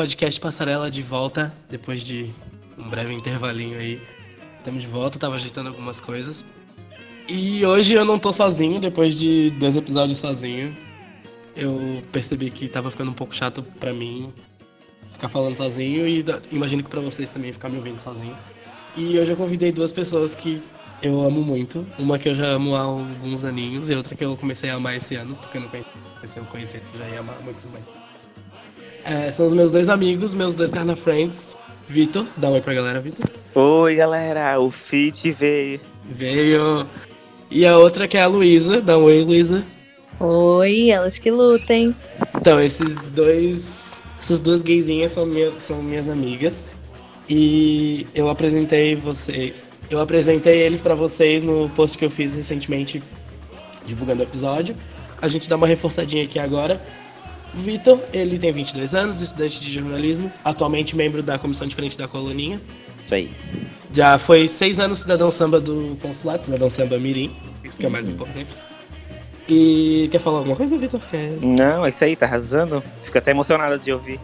podcast Passarela de volta, depois de um breve intervalinho aí. Estamos de volta, tava ajeitando algumas coisas. E hoje eu não tô sozinho, depois de dois episódios sozinho. Eu percebi que tava ficando um pouco chato pra mim ficar falando sozinho e imagino que pra vocês também ficar me ouvindo sozinho. E hoje eu convidei duas pessoas que eu amo muito. Uma que eu já amo há alguns aninhos e outra que eu comecei a amar esse ano, porque eu não conhecia. Eu conhecer, eu já ia amar muito mais. É, são os meus dois amigos, meus dois Carna Friends. Vitor, dá um oi pra galera, Vitor. Oi, galera, o Fit veio. Veio. E a outra que é a Luísa. Dá um oi, Luísa. Oi, elas que lutem. Então, esses dois. Essas duas gaysinhas são, minha, são minhas amigas. E eu apresentei vocês. Eu apresentei eles para vocês no post que eu fiz recentemente divulgando o episódio. A gente dá uma reforçadinha aqui agora. O Vitor, ele tem 22 anos, estudante de jornalismo, atualmente membro da comissão de frente da Coloninha. Isso aí. Já foi seis anos cidadão samba do consulado, cidadão samba Mirim, isso que é mais uhum. importante. E quer falar alguma coisa, Vitor? Quer... Não, é isso aí, tá arrasando. Fico até emocionado de ouvir.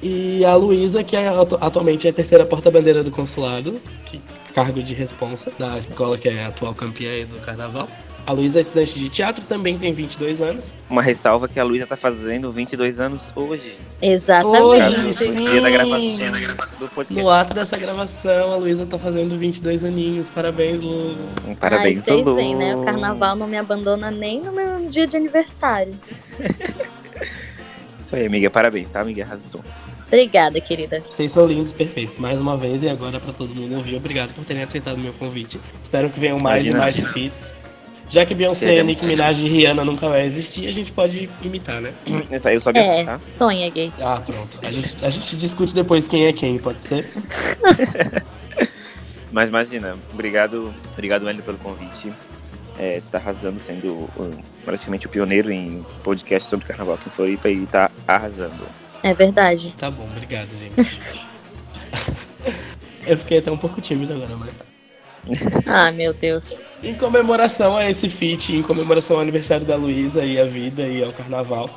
E a Luísa, que é, atualmente é a terceira porta-bandeira do consulado, que cargo de responsa da escola que é a atual campeã do carnaval. A Luísa é estudante de teatro, também tem 22 anos. Uma ressalva que a Luísa tá fazendo 22 anos hoje. Exatamente. Hoje, sim. Dia da gravação, da. No ato dessa gravação, a Luísa tá fazendo 22 aninhos. Parabéns, Lu. Parabéns, Ai, vocês veem, né? O carnaval não me abandona nem no meu dia de aniversário. Isso aí, amiga. Parabéns, tá, amiga? Arrasou. Obrigada, querida. Vocês são lindos, perfeitos. Mais uma vez e agora para todo mundo ouvir. Obrigado por terem aceitado o meu convite. Espero que venham mais Imagina. e mais feats. Já que Beyoncé, Nick Minaj e Rihanna nunca vai existir, a gente pode imitar, né? Isso aí eu só é, tá? sonha, gay. Ah, pronto. A gente, a gente discute depois quem é quem, pode ser? Mas imagina, obrigado, obrigado, Wendel, pelo convite. É, tu tá arrasando, sendo um, praticamente o pioneiro em podcast sobre carnaval aqui em Floripa e tá arrasando. É verdade. Tá bom, obrigado, gente. eu fiquei até um pouco tímido agora, mas. ah, meu Deus. Em comemoração a esse feat, em comemoração ao aniversário da Luísa e a vida e ao carnaval,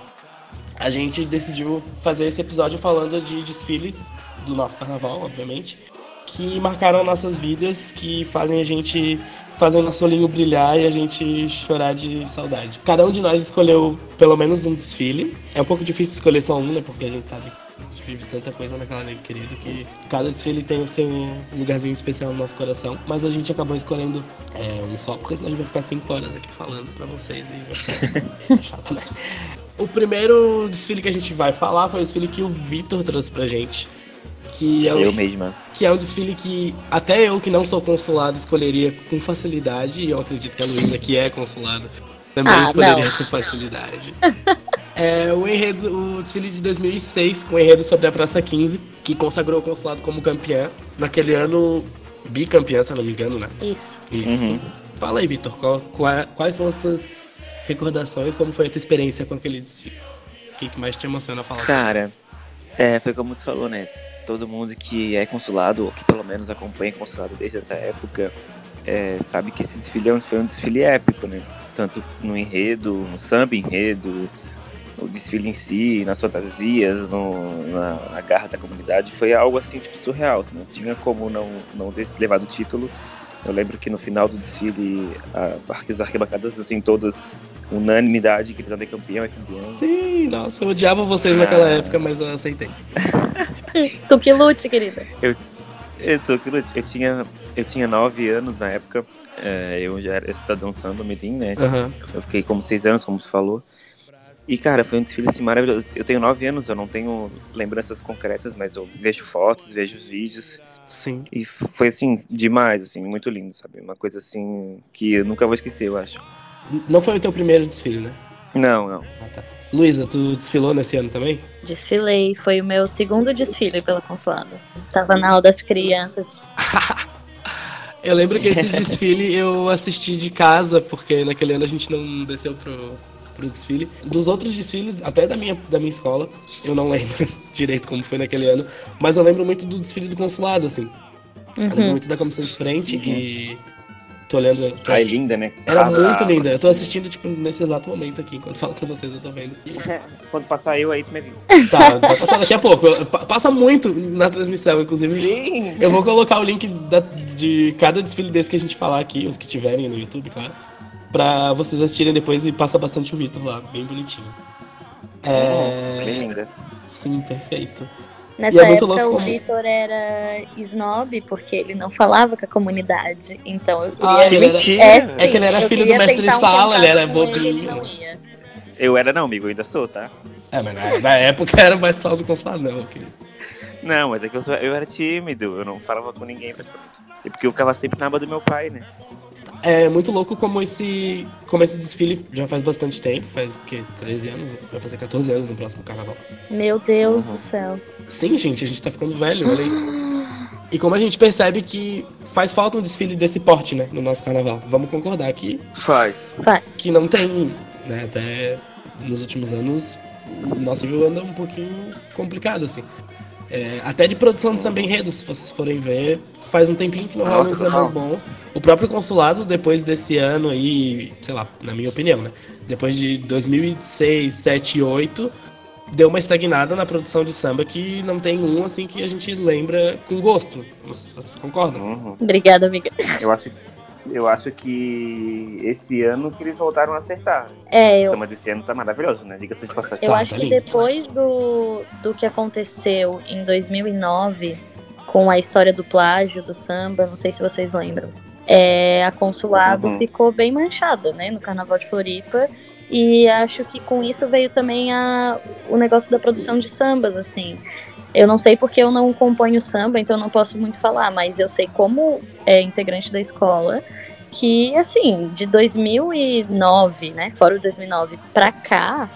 a gente decidiu fazer esse episódio falando de desfiles do nosso carnaval, obviamente, que marcaram nossas vidas, que fazem a gente fazer nosso olhinho brilhar e a gente chorar de saudade. Cada um de nós escolheu pelo menos um desfile. É um pouco difícil escolher só um, né? Porque a gente sabe que vive tanta coisa naquela negra querida que cada desfile tem o seu lugarzinho especial no nosso coração. Mas a gente acabou escolhendo é, um só, porque senão a gente vai ficar cinco horas aqui falando pra vocês e chato, né? O primeiro desfile que a gente vai falar foi o desfile que o Vitor trouxe pra gente que é um, eu mesma. Que é um desfile que até eu que não sou consulado escolheria com facilidade, e eu acredito que a Luísa que é consulada também ah, escolheria não. com facilidade. é o enredo, o desfile de 2006 com o enredo sobre a Praça 15, que consagrou o consulado como campeã. Naquele ano, bicampeã, se não me engano, né? Isso. Isso. Uhum. Fala aí, Vitor, qual, qual, quais são as suas recordações, como foi a tua experiência com aquele desfile? O que, que mais te emociona falar? Cara, é, foi como tu falou, né? todo mundo que é consulado, ou que pelo menos acompanha consulado desde essa época, é, sabe que esse desfile é foi um desfile épico, né? Tanto no enredo, no samba enredo, o desfile em si, nas fantasias, no, na, na, garra da comunidade, foi algo assim, tipo, surreal. Não tinha como não, não ter levado o título. Eu lembro que no final do desfile, a, as arquibancadas, assim, todas unanimidade, gritando é campeão, é campeão. Sim, nossa, eu odiava vocês ah. naquela época, mas eu aceitei. tu que lute, querida. Eu, eu, tô que lute. Eu tinha, eu tinha nove anos na época. É, eu já era cidadão samba mirim, né? Uhum. Eu fiquei como seis anos, como você falou. E, cara, foi um desfile assim, maravilhoso. Eu tenho nove anos, eu não tenho lembranças concretas, mas eu vejo fotos, vejo os vídeos. Sim. E foi, assim, demais, assim, muito lindo, sabe? Uma coisa, assim, que eu nunca vou esquecer, eu acho. Não foi o teu primeiro desfile, né? Não, não. Ah, tá. Luísa, tu desfilou nesse ano também? Desfilei, foi o meu segundo desfile pela consulado. Tava na aula das crianças. eu lembro que esse desfile eu assisti de casa, porque naquele ano a gente não desceu pro, pro desfile. Dos outros desfiles, até da minha, da minha escola, eu não lembro direito como foi naquele ano, mas eu lembro muito do desfile do consulado, assim. Uhum. Eu lembro muito da comissão de frente uhum. e Tô olhando. Tô Ai, ass- linda, né? Era Ah, muito linda. Eu tô assistindo, tipo, nesse exato momento aqui. Enquanto falo com vocês, eu tô vendo. Quando passar eu aí, tu me avisa. Tá, vai passar daqui a pouco. Eu- Passa muito na transmissão, inclusive. Sim! Eu vou colocar o link da- de cada desfile desse que a gente falar aqui, os que tiverem no YouTube, claro. Pra vocês assistirem depois e passa bastante o Vitor lá, bem bonitinho. É. Bem linda. Sim, perfeito. Nessa é época o Vitor era snob porque ele não falava com a comunidade. Então eu queria. Ah, ele era- Mentira! É, É que ele era filho do mestre de tentar um sala, ele era ele, ele bobinho. ia. Eu era não, amigo, eu ainda sou, tá? É, mas na, na época era mais sal do consulado, não, querido. Não, mas é que eu, sou, eu era tímido, eu não falava com ninguém praticamente. E porque eu ficava sempre na aba do meu pai, né? É muito louco como esse, como esse desfile já faz bastante tempo, faz o quê? 13 anos? Vai fazer 14 anos no próximo carnaval. Meu Deus Uhum. do céu. Sim, gente, a gente tá ficando velho, olha isso. E como a gente percebe que faz falta um desfile desse porte, né, no nosso carnaval. Vamos concordar que, Faz. Faz. que não tem, né, até nos últimos anos o nosso nível anda um pouquinho complicado, assim. É, até de produção de samba enredo, se vocês forem ver, faz um tempinho que não rola uns sambas bons. O próprio consulado, depois desse ano aí, sei lá, na minha opinião, né? Depois de 2006, 7 e 8, deu uma estagnada na produção de samba que não tem um, assim, que a gente lembra com gosto. Não sei se vocês concordam. Uhum. Obrigada, amiga. Eu acho, eu acho que esse ano que eles voltaram a acertar. É, O eu, samba desse ano tá maravilhoso, né? Diga-se de passagem. eu Tá, acho que lindo. depois do, do que aconteceu em 2009, com a história do plágio do samba, não sei se vocês lembram, é, a Consulado Uhum. ficou bem manchada, né, no Carnaval de Floripa. E acho que com isso veio também a, o negócio da produção de sambas, assim. Eu não sei porque eu não acompanho samba, então não posso muito falar, mas eu sei como é integrante da escola que, assim, de 2009, né, fora o 2009 pra cá,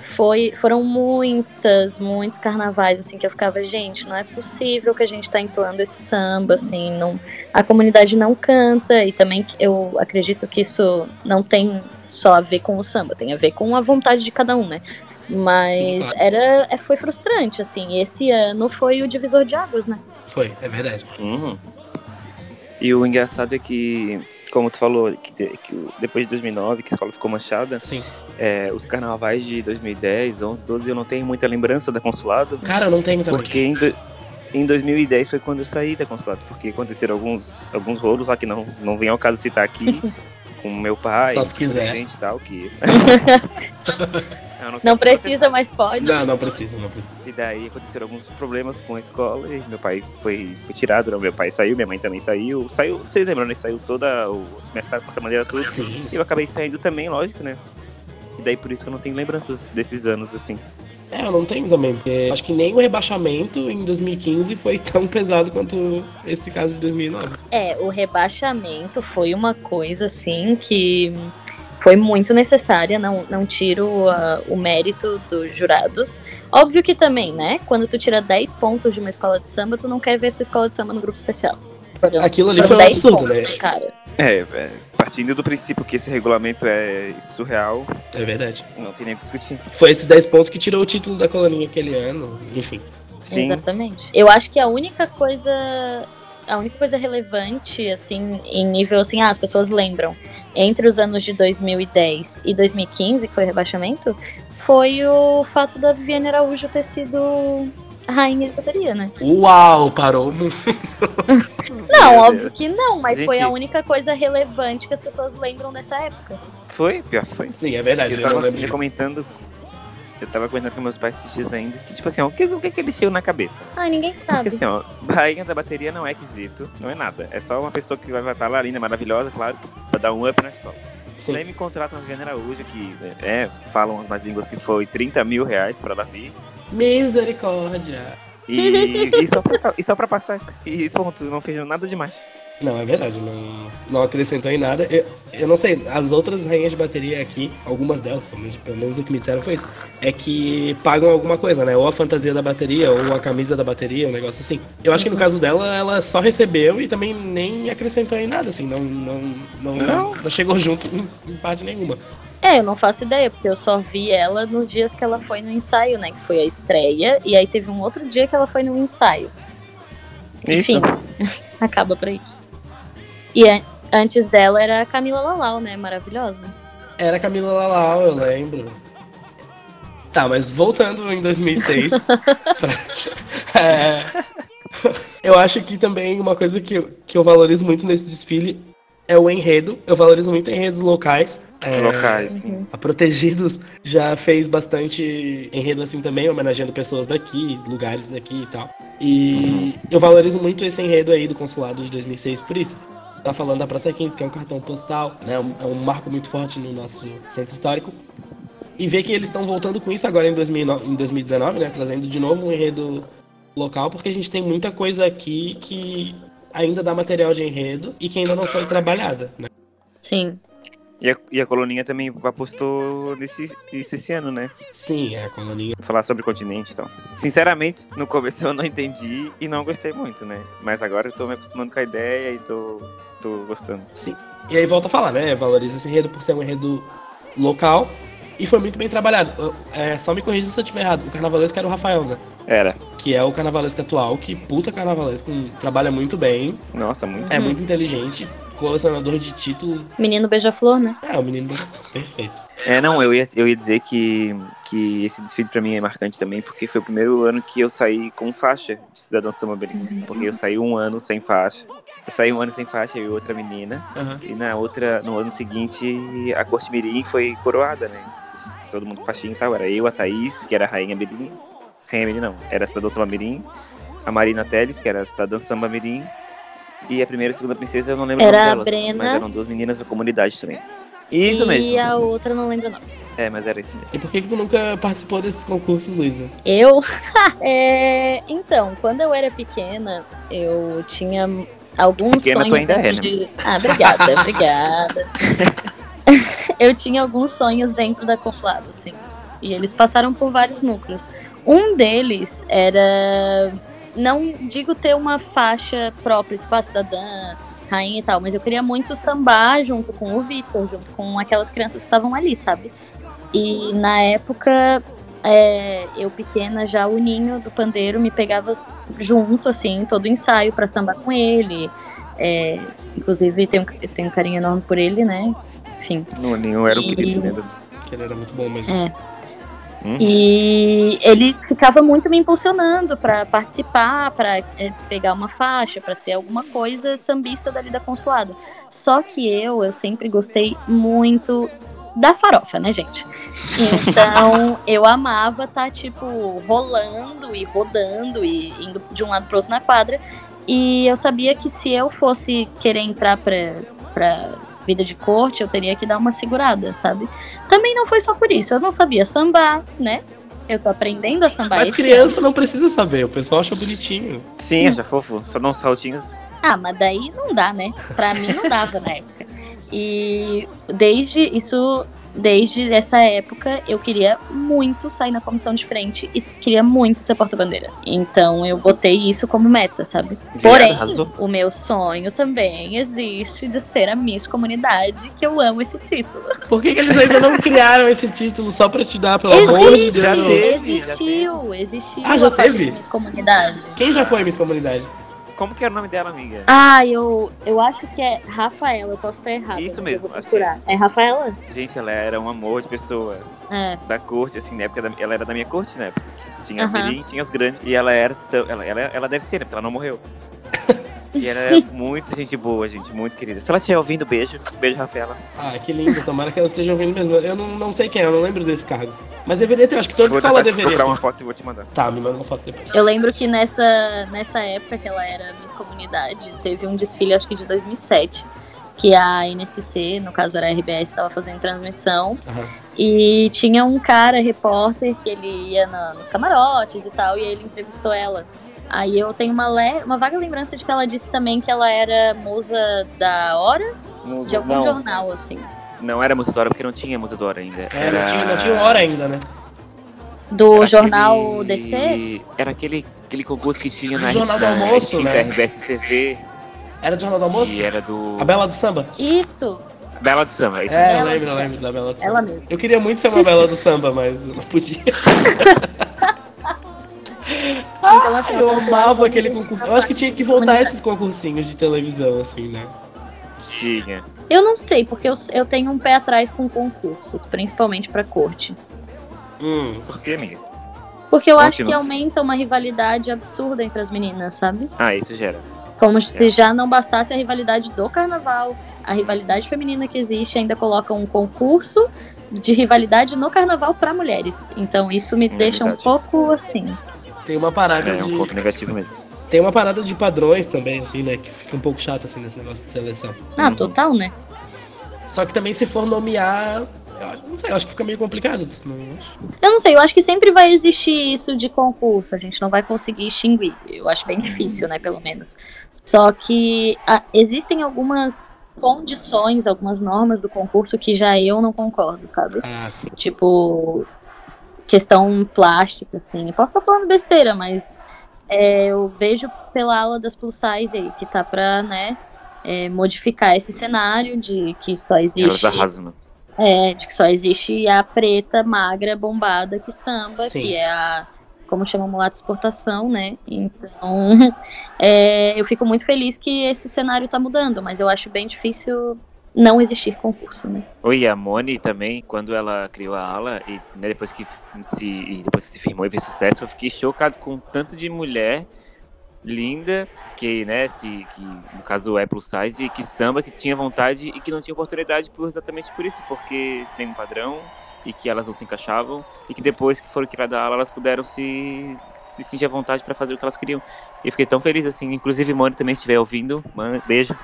foi, foram muitas, muitos carnavais, assim, que eu ficava, gente, não é possível que a gente tá entoando esse samba, assim, não, a comunidade não canta, e também eu acredito que isso não tem só a ver com o samba, tem a ver com a vontade de cada um, né? Mas Sim, claro. era, é, foi frustrante, assim, esse ano foi o divisor de águas, né? Foi, é verdade. Uhum. E o engraçado é que, como tu falou, que, que o- depois de 2009, que a escola ficou manchada, Sim. é, os carnavais de 2010, 11, 12, eu não tenho muita lembrança da Consulado, Cara, eu não tenho também. porque em, do- em 2010 foi quando eu saí da Consulado, porque aconteceram alguns, alguns rolos lá que não, não vem ao caso citar aqui, com meu pai, Só se quiser. gente e tal, que... Eu Não quero precisa, mas pode. Não, não precisa, não precisa. E daí aconteceram alguns problemas com a escola e meu pai foi, foi tirado, não, meu pai saiu, minha mãe também saiu. Saiu, vocês lembram, né? Saiu toda o semestre, quarta maneira, tudo. Sim. E eu acabei saindo também, lógico, né? E daí por isso que eu não tenho lembranças desses anos, assim. É, eu não tenho também, porque acho que nem o rebaixamento em 2015 foi tão pesado quanto esse caso de 2009. É, o rebaixamento foi uma coisa assim que foi muito necessária, não, não tiro ah, o mérito dos jurados. Óbvio que também, né? Quando tu tira 10 pontos de uma escola de samba, tu não quer ver essa escola de samba no grupo especial. Foram- Aquilo ali foi um 10 absurdo, pontos, né? Cara. É, é, partindo do princípio que esse regulamento é surreal, É verdade. não tem nem o que discutir. Foi esses 10 pontos que tirou o título da colaninha aquele ano, enfim. Sim, Exatamente. Eu acho que a única coisa. A única coisa relevante, assim, em nível assim, ah, as pessoas lembram, entre os anos de 2010 e 2015, que foi o rebaixamento, foi o fato da Viviane Araújo ter sido rainha de bateria, né? Uau, parou muito. Não, Meu óbvio Deus. que não, mas Gente- foi a única coisa relevante que as pessoas lembram dessa época. foi, pior que foi. Sim, é verdade. Eu Eu, tava comentando. Eu tava comentando com meus pais esses dias ainda. Que, tipo assim, ó, o que, o que, que eles tinham na cabeça? Ah, ninguém Porque sabe. assim, ó, rainha da bateria não é quesito, não é nada. É só uma pessoa que vai estar lá, linda, maravilhosa, claro, pra dar um up na escola. Sim. Daí me contratam a Viviane Araújo, que é, falam umas línguas que foi 30 mil reais pra ela vir. Misericórdia. E, e, só pra, e só pra passar. E ponto, não fez nada demais. Não, é verdade, não, não acrescentou em nada. Eu, eu não sei, as outras rainhas de bateria aqui, algumas delas, pelo menos, pelo menos o que me disseram foi isso, é que pagam alguma coisa, né? Ou a fantasia da bateria, ou a camisa da bateria, um negócio assim. Eu acho que no caso dela, ela só recebeu e também nem acrescentou em nada, assim, não, não, não, Não. não chegou junto em, em parte nenhuma. É, eu não faço ideia, porque eu só vi ela nos dias que ela foi no ensaio, né? Que foi a estreia, e aí teve um outro dia que ela foi no ensaio. Isso. Enfim, acaba por aí. E, a- Antes dela era a Camila Lalau, né? Maravilhosa. Era a Camila Lalau, eu lembro. Tá, mas voltando em 2006. pra- é, eu acho que também uma coisa que, que eu valorizo muito nesse desfile é o enredo. Eu valorizo muito enredos locais. É, Locais, sim. A Protegidos já fez bastante enredo assim também, homenageando pessoas daqui, lugares daqui e tal. E eu valorizo muito esse enredo aí do consulado de 2006 por isso. Tá falando da Praça 15, que é um cartão postal, né? um- É um marco muito forte no nosso centro histórico. E ver que eles estão voltando com isso agora em, 2009 em 2019, né? Trazendo de novo um enredo local, porque a gente tem muita coisa aqui que ainda dá material de enredo e que ainda não foi trabalhada, né? Sim. E a, e a Coluninha também apostou nesse, nisso esse ano, né? Sim, é a colonia. Falar sobre o continente e tal. Sinceramente, no começo eu não entendi e não gostei muito, né? Mas agora eu tô me acostumando com a ideia e tô, tô gostando. Sim. E aí volta a falar, né? Valoriza esse enredo por ser um enredo local e foi muito bem trabalhado. É, só me corrija se eu estiver errado. O carnavalesco era o Rafael, né? Era. Que é o carnavalesco atual, que puta carnavalesco, trabalha muito bem, Nossa, muito. é Uhum. muito inteligente, colecionador de título. Menino beija-flor, né? É, o menino perfeito. É, não, eu ia, eu ia dizer que, que esse desfile pra mim é marcante também, porque foi o primeiro ano que eu saí com faixa de cidadão samba-mirim. Porque eu saí um ano sem faixa. Eu saí um ano sem faixa, eu e outra menina. Aham. E na outra, no ano seguinte, a corte mirim foi coroada, né? Todo mundo com faixinha e tal. Era eu, a Thaís, que era a rainha mirim. Rainha mirim não, era a cidadã samba mirim. A Marina Teles, que era a cidadã samba mirim. E a primeira e a segunda princesa eu não lembro Era o a nome delas. Brena. Mas eram duas meninas da comunidade também. Isso e mesmo. a outra não lembro não. É, mas era isso mesmo. E por que, que tu nunca participou desses concursos, Luísa? Eu? É, então, quando eu era pequena, eu tinha alguns Pequena tu sonhos ainda dentro é, né? de... Ah, obrigada, obrigada. eu tinha alguns sonhos dentro da consulado, assim. E eles passaram por vários núcleos. Um deles era... Não digo ter uma faixa própria, tipo a cidadã, rainha e tal, mas eu queria muito sambar junto com o Vitor, junto com aquelas crianças que estavam ali, sabe? E na época é, eu pequena já o ninho do pandeiro me pegava junto assim todo ensaio pra sambar com ele É, inclusive tenho tenho um carinho enorme por ele né enfim No Ninho era um E- querido, né? Que ele era muito bom mesmo. É. Hum? e ele ficava muito me impulsionando pra participar pra é, pegar uma faixa pra ser alguma coisa sambista dali da consulado só que eu eu sempre gostei muito da farofa, né, gente? Então, eu amava estar, tipo, rolando e rodando e indo de um lado pro outro na quadra. E eu sabia que se eu fosse querer entrar pra, pra vida de corte, eu teria que dar uma segurada, sabe? Também não foi só por isso. Eu não sabia sambar, né? Eu tô aprendendo a sambar Mas criança não precisa saber, o pessoal acha bonitinho. Sim, acha fofo. Só dá uns saltinhos. Ah, mas daí não dá, né? Pra mim não dava na época. E desde isso, desde essa época, eu queria muito sair na comissão de frente e queria muito ser porta-bandeira. Então eu botei isso como meta, sabe? Porém, arrasou. o meu sonho também existe de ser a Miss Comunidade, que eu amo esse título. Por que, que eles ainda não criaram esse título só pra te dar, pelo amor de Existe, Deus? existiu, existiu Ah, já teve? Miss Comunidade. Quem já foi Miss Comunidade? Como que era o nome dela, amiga? Ah, eu, eu acho que é Rafaela, eu posso estar errada. Isso mesmo, acho procurar. É Rafaela? Gente, ela era um amor de pessoa. É. Da corte, assim, na época da- ela era da minha corte, né? Tinha Aham. a Mirim, tinha os grandes. E ela era tão. Ela, ela, ela deve ser, né? Porque ela não morreu. E ela era muito gente boa, gente, muito querida. Se ela estiver ouvindo, beijo. Beijo, Rafaela. Ah, que lindo, tomara que ela esteja ouvindo mesmo. Eu não, não sei quem é, eu não lembro desse cargo. Mas deveria ter, acho que toda vou escola deveria procurar ter. uma foto e vou te mandar. Tá, me manda uma foto depois. Eu lembro que nessa, nessa época que ela era Miss Comunidade, teve um desfile, acho que de 2007, que a NSC, no caso era a RBS, estava fazendo transmissão. Aham. E tinha um cara, repórter, que ele ia na- nos camarotes e tal, e ele entrevistou ela. Aí eu tenho uma, le- uma vaga lembrança de que ela disse também que ela era musa da hora, de algum não, jornal, assim. não era Musadora, porque não tinha Musadora ainda. É, era... não, tinha, não tinha hora ainda, né? Do era jornal aquele- DC? Era aquele, aquele concurso que tinha na, Jornal do na Almoço, né? RBS TV, Era do Jornal do Almoço? que era do... A Bela do Samba? Isso, Bela do Samba, isso É, eu Bela lembro, do eu Samba. lembro da Bela do Samba. ela mesma. Eu queria muito ser uma Bela do Samba, mas eu não podia. Então, assim, eu amava aquele concurso. Eu acho que tinha que voltar esses concursinhos de televisão, assim, né? Tinha. Eu não sei, porque eu, eu tenho um pé atrás com concursos, principalmente pra corte. Hum, Por que, amiga? Porque eu acho que aumenta uma rivalidade absurda entre as meninas, sabe? Ah, isso gera. Como se já não bastasse a rivalidade do carnaval, a rivalidade feminina que existe, ainda coloca um concurso de rivalidade no carnaval pra mulheres. Então isso me É deixa um verdade. pouco assim. Tem uma parada É um de. ponto negativo mesmo. Tem uma parada de padrões também, assim, né? Que fica um pouco chato assim nesse negócio de seleção. Ah, Uhum. total, né? Só que também se for nomear. Eu acho- não sei, eu acho que fica meio complicado. Não acho. Eu não sei, eu acho que sempre vai existir isso de concurso, a gente não vai conseguir extinguir. Eu acho bem difícil, né, pelo menos. Só que ah, existem algumas condições, algumas normas do concurso que já eu não concordo, sabe? Ah, sim. Tipo, questão plástica, assim. Posso estar falando besteira, mas é, eu vejo pela ala das plus size aí, que tá pra, né, é, modificar esse cenário de que só existe. arrasam. né? É, de que só existe a preta, magra, bombada que samba, Sim. que é a. Como chama mulata exportação, né? Então, é, eu fico muito feliz que esse cenário tá mudando, mas eu acho bem difícil não existir concurso, né? Oi, a Moni também, quando ela criou a ala, e né, depois, que se, depois que se firmou e fez sucesso, eu fiquei chocado com o tanto de mulher linda, que, né, se, que no caso é plus size, e que samba, que tinha vontade e que não tinha oportunidade por, exatamente por isso, porque tem um padrão e que elas não se encaixavam, e que depois que foram criadas a ala, elas puderam se, se sentir à vontade para fazer o que elas queriam. E eu fiquei tão feliz, assim, inclusive Moni também estiver ouvindo, mano, beijo.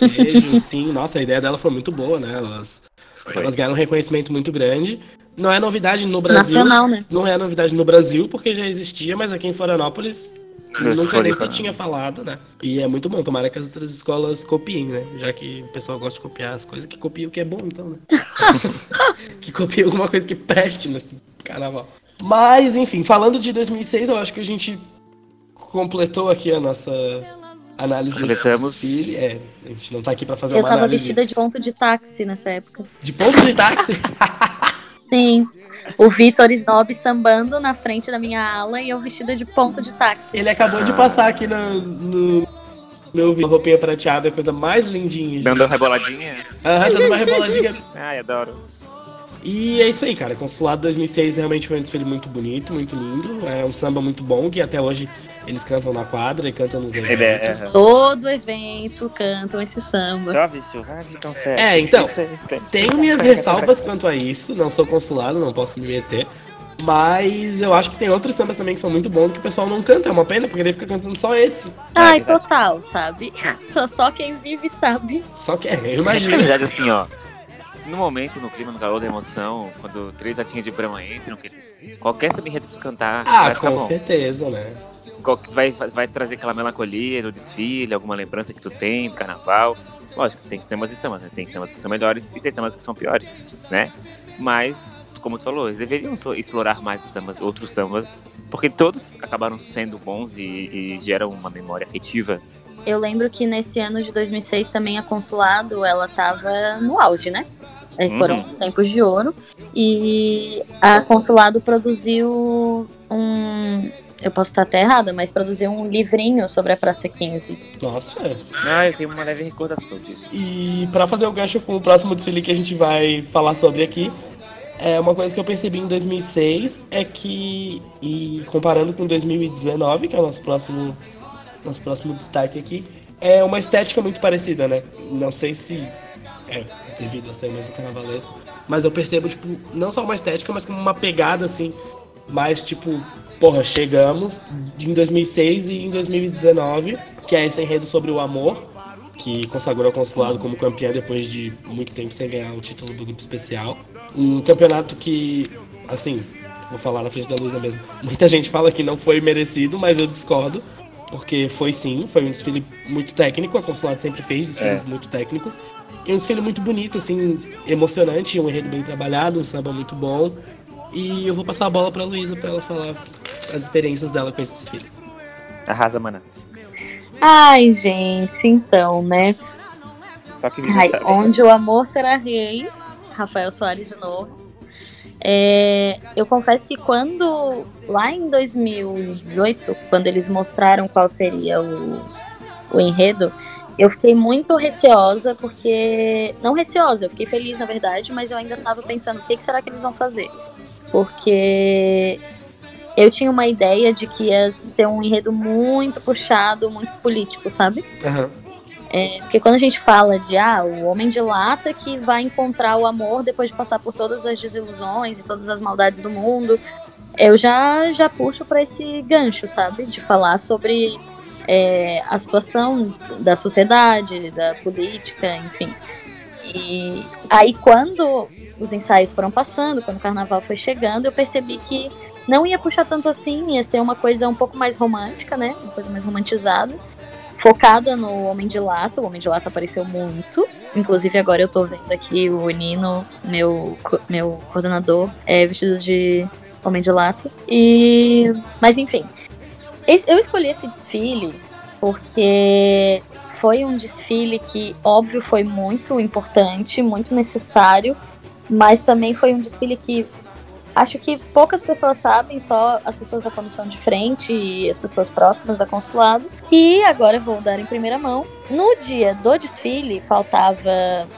Beijo, sim. Nossa, a ideia dela foi muito boa, né? Elas, Foi. elas ganharam um reconhecimento muito grande. Não é novidade no Brasil. Nacional, né? Não é novidade no Brasil, porque já existia, mas aqui em Florianópolis nunca nem se tinha falado, né? E é muito bom, tomara que as outras escolas copiem, né? Já que o pessoal gosta de copiar as coisas, que copie o que é bom, então, né? que copie alguma coisa que preste nesse carnaval. Mas, enfim, falando de 2006, eu acho que a gente completou aqui a nossa análise desse Completamos. desfile. É, a gente não tá aqui pra fazer Eu uma tava análise vestida de ponto de táxi nessa época. de ponto de táxi. Sim. O Vitor Snob sambando na frente da minha ala e eu vestida de ponto de táxi. Ele acabou de passar aqui no, no meu vídeo, roupinha prateada, coisa mais lindinha. gente. Dando uma reboladinha. Aham, dando uma reboladinha. Ai, adoro. E é isso aí, cara. Consulado 2006 realmente foi um desfile muito bonito, muito lindo. É um samba muito bom, que até hoje eles cantam na quadra e cantam nos é, eventos. é, Todo evento cantam esse samba. Ah, então sério. É, então, Tenho minhas ressalvas quanto a isso, não sou consulado, não posso me meter. Mas eu acho que tem outros sambas também que são muito bons que o pessoal não canta. É uma pena, porque ele fica cantando só esse. Ai, verdade. total, sabe? Só, só quem vive sabe. Só que é, eu Na imagino. verdade, assim, ó. No momento, no clima, no calor da emoção, quando três latinhas de brama entram, que qualquer samba enredo que tu cantar, Ah, vai ficar com bom. certeza, né? Vai, vai trazer aquela melancolia do desfile, alguma lembrança que tu tem do carnaval. Lógico, tem sambas e sambas, né? Tem sambas que são melhores e tem sambas que são piores, né? Mas, como tu falou, eles deveriam to- explorar mais sambas, outros sambas, porque todos acabaram sendo bons e, e geram uma memória afetiva. Eu lembro que nesse ano de 2006 também a Consulado, ela tava no auge, né? É, Foram Uhum. os tempos de ouro. E a Consulado produziu um... Eu posso estar até errada, mas produziu um livrinho sobre a Praça 15. Nossa. Ah, eu tenho uma leve recordação disso. E pra fazer o gancho com o próximo desfile que a gente vai falar sobre aqui, é uma coisa que eu percebi em 2006 é que, e comparando com 2019, que é o nosso próximo, nosso próximo destaque aqui, é uma estética muito parecida, né? Não sei se é devido a ser mesmo carnavalesco, mas eu percebo, tipo, não só uma estética, mas como uma pegada, assim, mais tipo, porra, chegamos em 2006 e em 2019, que é esse enredo sobre o amor, que consagrou o consulado como campeão depois de muito tempo sem ganhar o título do grupo especial. Um campeonato que, assim, vou falar na frente da Luísa mesmo, muita gente fala que não foi merecido, mas eu discordo, porque foi sim, foi um desfile muito técnico, a consulado sempre fez desfiles É. muito técnicos, e um desfile muito bonito, assim, emocionante, um enredo bem trabalhado, um samba muito bom. E eu vou passar a bola pra Luísa pra ela falar as experiências dela com esse desfile. Arrasa, mana. Ai, gente, então, né? Só que Ai, sabe. onde o amor será rei. Rafael Soares de novo. É, eu confesso que quando, lá em 2018, quando eles mostraram qual seria o, o enredo, eu fiquei muito receosa, porque. Não receosa, eu fiquei feliz na verdade, mas eu ainda tava pensando o que, que será que eles vão fazer. Porque eu tinha uma ideia de que ia ser um enredo muito puxado, muito político, sabe? Aham. É, porque quando a gente fala de ah, o homem de lata que vai encontrar o amor depois de passar por todas as desilusões e todas as maldades do mundo, eu já, já puxo para esse gancho, sabe? De falar sobre é, a situação da sociedade, da política, enfim. E aí quando os ensaios foram passando, quando o carnaval foi chegando, eu percebi que não ia puxar tanto assim, ia ser uma coisa um pouco mais romântica, né? Uma coisa mais romantizada focada no Homem de Lata. O Homem de Lata apareceu muito. Inclusive, agora eu tô vendo aqui o Nino, meu, meu coordenador, é vestido de Homem de Lata. E. Mas enfim. Eu escolhi esse desfile porque foi um desfile que, óbvio, foi muito importante, muito necessário, mas também foi um desfile que acho que poucas pessoas sabem, só as pessoas da comissão de frente e as pessoas próximas da consulado, que agora vou dar em primeira mão. No dia do desfile, faltava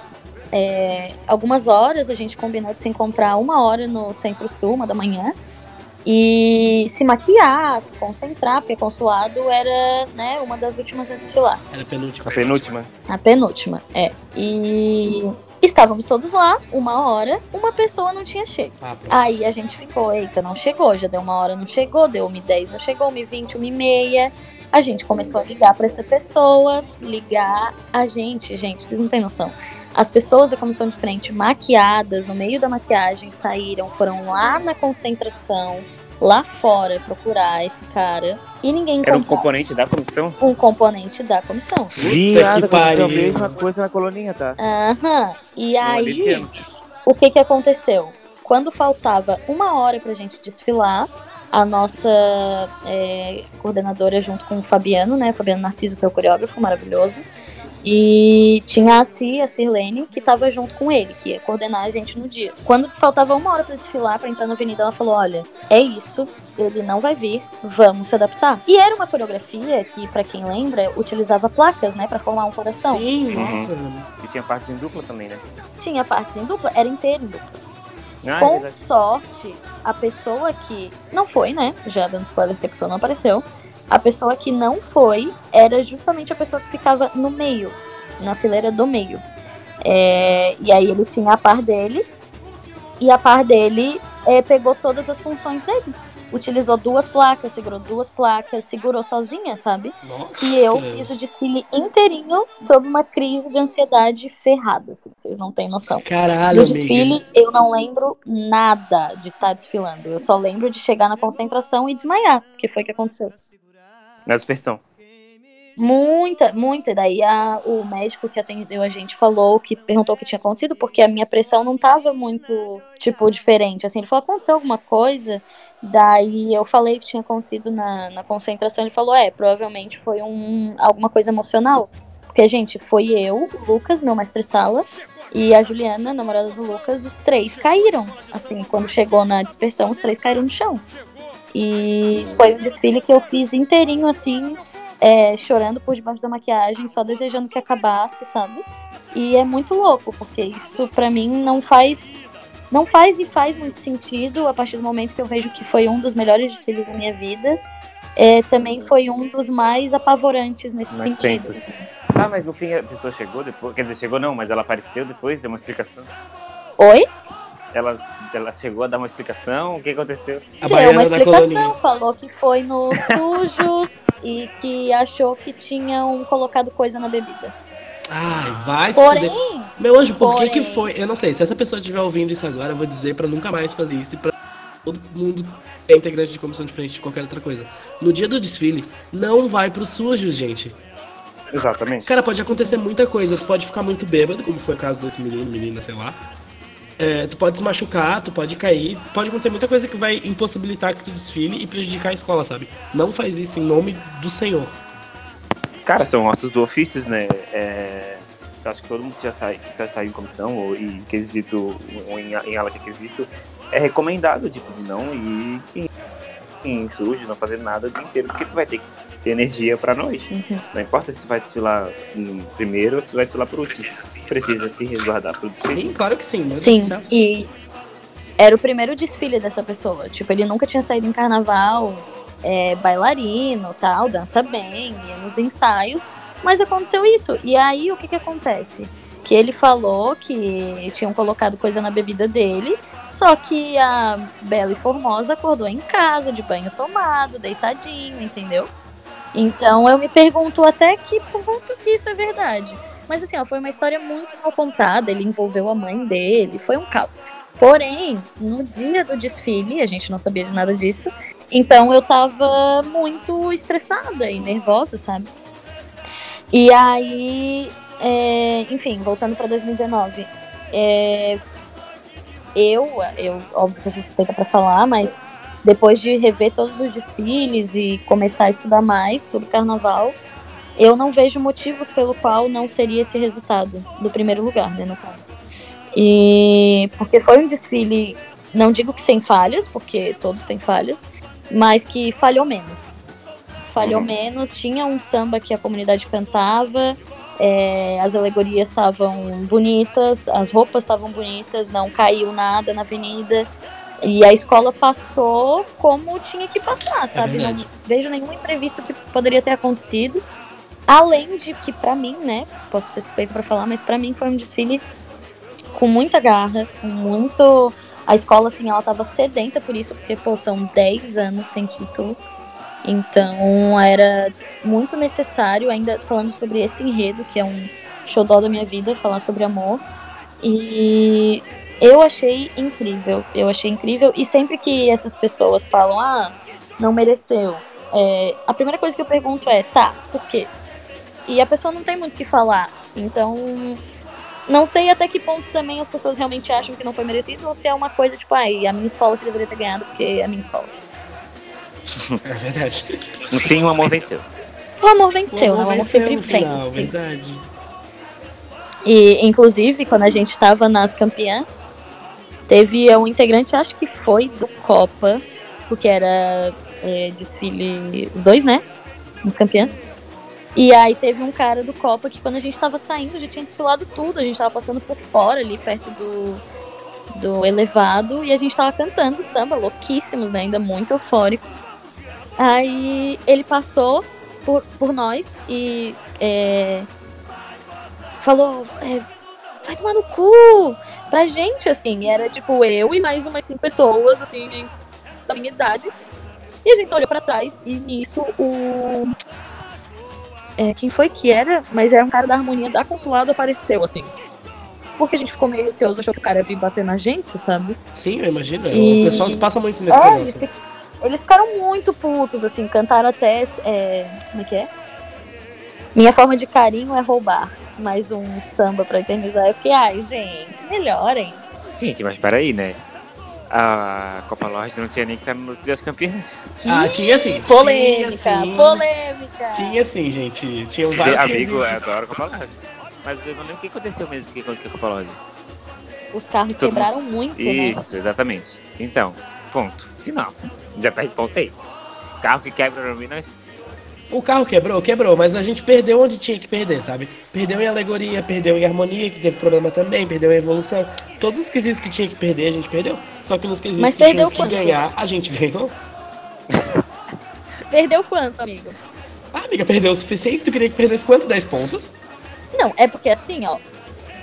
é, algumas horas, a gente combinou de se encontrar uma hora no Centro-Sul, uma da manhã, e se maquiar, se concentrar, porque consulado era né, uma das últimas a desfilar. Era penúltima. A penúltima. A penúltima, é. E estávamos todos lá, uma hora, uma pessoa não tinha chego. Ah. Aí a gente ficou, eita, não chegou, já deu uma hora, não chegou, deu 1 10 não chegou, 1 20 1 meia. A gente começou a ligar para essa pessoa, ligar a gente, gente, vocês não têm noção. As pessoas da comissão de frente maquiadas, no meio da maquiagem, saíram, foram lá na concentração, lá fora, procurar esse cara. E ninguém Era um componente da comissão? um componente da comissão. Viado, que aconteceu a pariu. mesma coisa na coloninha, tá? Aham. E Não, aí, Aliciano. o que que aconteceu? Quando faltava uma hora pra gente desfilar, a nossa é, coordenadora junto com o Fabiano, né? Fabiano Narciso, que é o coreógrafo maravilhoso. E tinha a Ci, a Sirlene, que tava junto com ele, que ia coordenar a gente no dia. Quando faltava uma hora pra desfilar, pra entrar na avenida, ela falou: Olha, é isso, ele não vai vir, vamos se adaptar. E era uma coreografia que, pra quem lembra, utilizava placas, né, Pra formar um coração. Sim, Uhum. nossa. E tinha partes em dupla também, né? Tinha partes em dupla, era inteiro em dupla. Ah, Com verdade. sorte, a pessoa que não foi, né? Já dando spoiler que a pessoa não apareceu. A pessoa que não foi era justamente a pessoa que ficava no meio, na fileira do meio. É, e aí ele tinha a par dele, e a par dele é, pegou todas as funções dele. Utilizou duas placas, segurou duas placas, segurou sozinha, sabe? Nossa. E eu fiz o desfile inteirinho sob uma crise de ansiedade ferrada, assim, vocês não têm noção. Caralho, Do amiga. desfile, eu não lembro nada de estar desfilando. Eu só lembro de chegar na concentração e desmaiar, que foi o que aconteceu. Na dispersão. Muita, muita. Daí a- o médico que atendeu a gente falou que perguntou o que tinha acontecido, porque a minha pressão não tava muito, tipo, diferente. Assim, ele falou: aconteceu alguma coisa? Daí eu falei que tinha acontecido na, na concentração. Ele falou: é, provavelmente foi um, alguma coisa emocional. Porque, gente, foi eu, o Lucas, meu mestre-sala, e a Juliana, namorada do Lucas, os três caíram. Assim, quando chegou na dispersão, os três caíram no chão. E foi um desfile que eu fiz inteirinho, assim, é, chorando por debaixo da maquiagem, só desejando que acabasse, sabe? E é muito louco, porque isso pra mim não faz. Não faz e faz muito sentido a partir do momento que eu vejo que foi um dos melhores desfiles da minha vida. É, também foi um dos mais apavorantes nesse Mais sentido. tensos. Ah, mas no fim a pessoa chegou depois. Quer dizer, chegou não, mas ela apareceu depois, deu uma explicação. Oi? Ela, ela chegou a dar uma explicação, o que aconteceu? A Deu uma explicação, falou que foi no Sujos e que achou que tinham colocado coisa na bebida. Ai, vai se. Porém, Meu anjo, por que Porém- que foi? Eu não sei, se essa pessoa estiver ouvindo isso agora, eu vou dizer pra nunca mais fazer isso e pra todo mundo que é integrante de comissão de frente de qualquer outra coisa. No dia do desfile, não vai pro sujo, gente. Exatamente. Cara, pode acontecer muita coisa. Tu pode ficar muito bêbado, como foi o caso desse menino, menina, sei lá. É, tu pode se machucar, tu pode cair. Pode acontecer muita coisa que vai impossibilitar que tu desfile e prejudicar a escola, sabe? Não faz isso em nome do Senhor. Cara, são ossos do ofício, né? É, acho que todo mundo que já, sai, já saiu em comissão ou em quesito, ou em, em que é quesito, é recomendado, tipo, de não ir em, em sujo, não fazer nada o dia inteiro, porque tu vai ter que ter energia pra noite. Uhum. Não importa se tu vai desfilar no primeiro ou se tu vai desfilar por último. Precisa se resguardar pro desfile. Sim, claro que sim. Sim, e era o primeiro desfile dessa pessoa. Tipo, ele nunca tinha saído em carnaval, é, bailarino, tal, dança bem, ia nos ensaios, mas aconteceu isso. E aí o que que acontece? Que ele falou que tinham colocado coisa na bebida dele, só que a Bela e Formosa acordou em casa, de banho tomado, deitadinho, entendeu? Então eu me pergunto até que ponto que isso é verdade. Mas assim, ó, foi uma história muito mal contada, ele envolveu a mãe dele, foi um caos. Porém, no dia do desfile, a gente não sabia de nada disso, então eu tava muito estressada e nervosa, sabe? E aí, é, enfim, voltando pra 2019, é, eu, eu, óbvio que eu sou suspeita pra falar, mas depois de rever todos os desfiles e começar a estudar mais sobre carnaval, eu não vejo motivo pelo qual não seria esse resultado do primeiro lugar, né, no caso. E porque foi um desfile, não digo que sem falhas, porque todos têm falhas, mas que falhou menos. Falhou Uhum. menos, tinha um samba que a comunidade cantava, é, as alegorias estavam bonitas, as roupas estavam bonitas, não caiu nada na avenida. E a escola passou como tinha que passar, sabe? não verdade. vejo nenhum imprevisto que poderia ter acontecido. Além de que, pra mim, né? Posso ser suspeito pra falar, mas pra mim foi um desfile com muita garra, com muito. A escola, assim, ela tava sedenta por isso, porque, pô, são 10 anos sem título. Então era muito necessário, ainda falando sobre esse enredo, que é um xodó da minha vida, falar sobre amor. E eu achei incrível, eu achei incrível. E sempre que essas pessoas falam, ah, não mereceu, é, a primeira coisa que eu pergunto é, tá, por quê? E a pessoa não tem muito o que falar. Então, não sei até que ponto também as pessoas realmente acham que não foi merecido, ou se é uma coisa tipo, ai, a minha escola que deveria ter ganhado, porque é a minha escola. É verdade. No fim, o amor venceu. O amor venceu, né? O amor venceu sempre no final, vence. verdade. E, inclusive, quando a gente tava nas campeãs, teve um integrante, acho que foi do Copa, porque era é, desfile, os dois, né? Nas campeãs. E aí teve um cara do Copa que quando a gente tava saindo já tinha desfilado tudo, a gente tava passando por fora ali, perto do, do elevado, e a gente tava cantando samba, louquíssimos, né? Ainda muito eufóricos. Aí ele passou por, por nós e é, falou, é, vai tomar no cu pra gente, assim. Era tipo eu e mais umas cinco pessoas, assim, da minha idade. E a gente só olhou pra trás e nisso o. É, quem foi que era? Mas era um cara da harmonia da consulado apareceu, assim. Porque a gente ficou meio receoso, achou que o cara ia vir bater na gente, sabe? Sim, eu imagino. E- O pessoal se passa muito nesse É, eles, eles ficaram muito putos, assim, cantaram até. é, como é que é? Minha forma de carinho é roubar. Mais um samba pra eternizar. Eu fiquei, ai, gente, melhorem. Gente, mas peraí, né? A Copa Lorde não tinha nem que estar no Trio das Campeãs. Ah, tinha sim. Polêmica, tinha, sim. polêmica. Tinha sim, gente. Tinha vários Amigo, eu adoro a Copa Lorde. Mas eu não lembro o que aconteceu mesmo com a Copa Lorde. Os carros Todo quebraram muito, né? Isso, exatamente. Então, ponto. Final. Já perde ponto aí. Carro que quebra pra mim não é O carro quebrou, quebrou, mas a gente perdeu onde tinha que perder, sabe? Perdeu em alegoria, perdeu em harmonia, que teve problema também, perdeu em evolução. Todos os quesitos que tinha que perder, a gente perdeu. Só que nos quesitos Mas que tinha que ganhar, a gente ganhou. Perdeu quanto, amigo? Ah, amiga, perdeu o suficiente, tu queria que perdesse quanto? 10 pontos? Não, é porque assim, ó.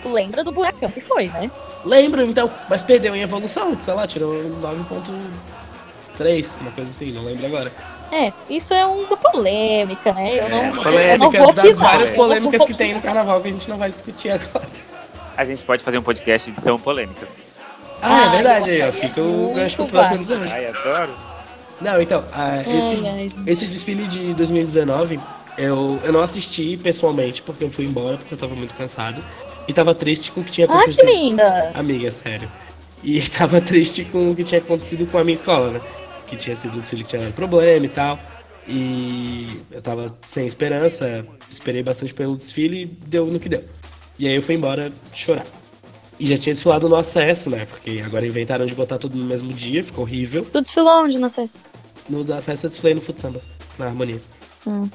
Tu lembra do buracão que foi, né? Lembro, então, mas perdeu em evolução, sei lá, tirou 9.3, uma coisa assim, não lembro agora. É, isso é uma polêmica, né? Eu não, É, eu não Polêmica vou das pisar, várias polêmicas que tem no carnaval que a gente não vai discutir agora. A gente pode fazer um podcast de São Polêmicas. Ah, é Ah, verdade eu aí, ó. Fica o muito gancho pro próximo episódio. Ai, adoro. Não, então, ah, esse, Ai, ai, esse desfile de 2019, eu, eu não assisti pessoalmente, porque eu fui embora, porque eu tava muito cansado. E tava triste com o que tinha Ah, que acontecido. linda! Amiga, sério. E tava triste com o que tinha acontecido com a minha escola, né? Que tinha sido desfile que tinha dado problema e tal. E eu tava sem esperança, esperei bastante pelo desfile e deu no que deu. E aí eu fui embora chorar. E já tinha desfilado no acesso, né? Porque agora inventaram de botar tudo no mesmo dia, ficou horrível. Tu desfilou onde no acesso? No acesso eu desfilei no futsamba, na harmonia. Hum.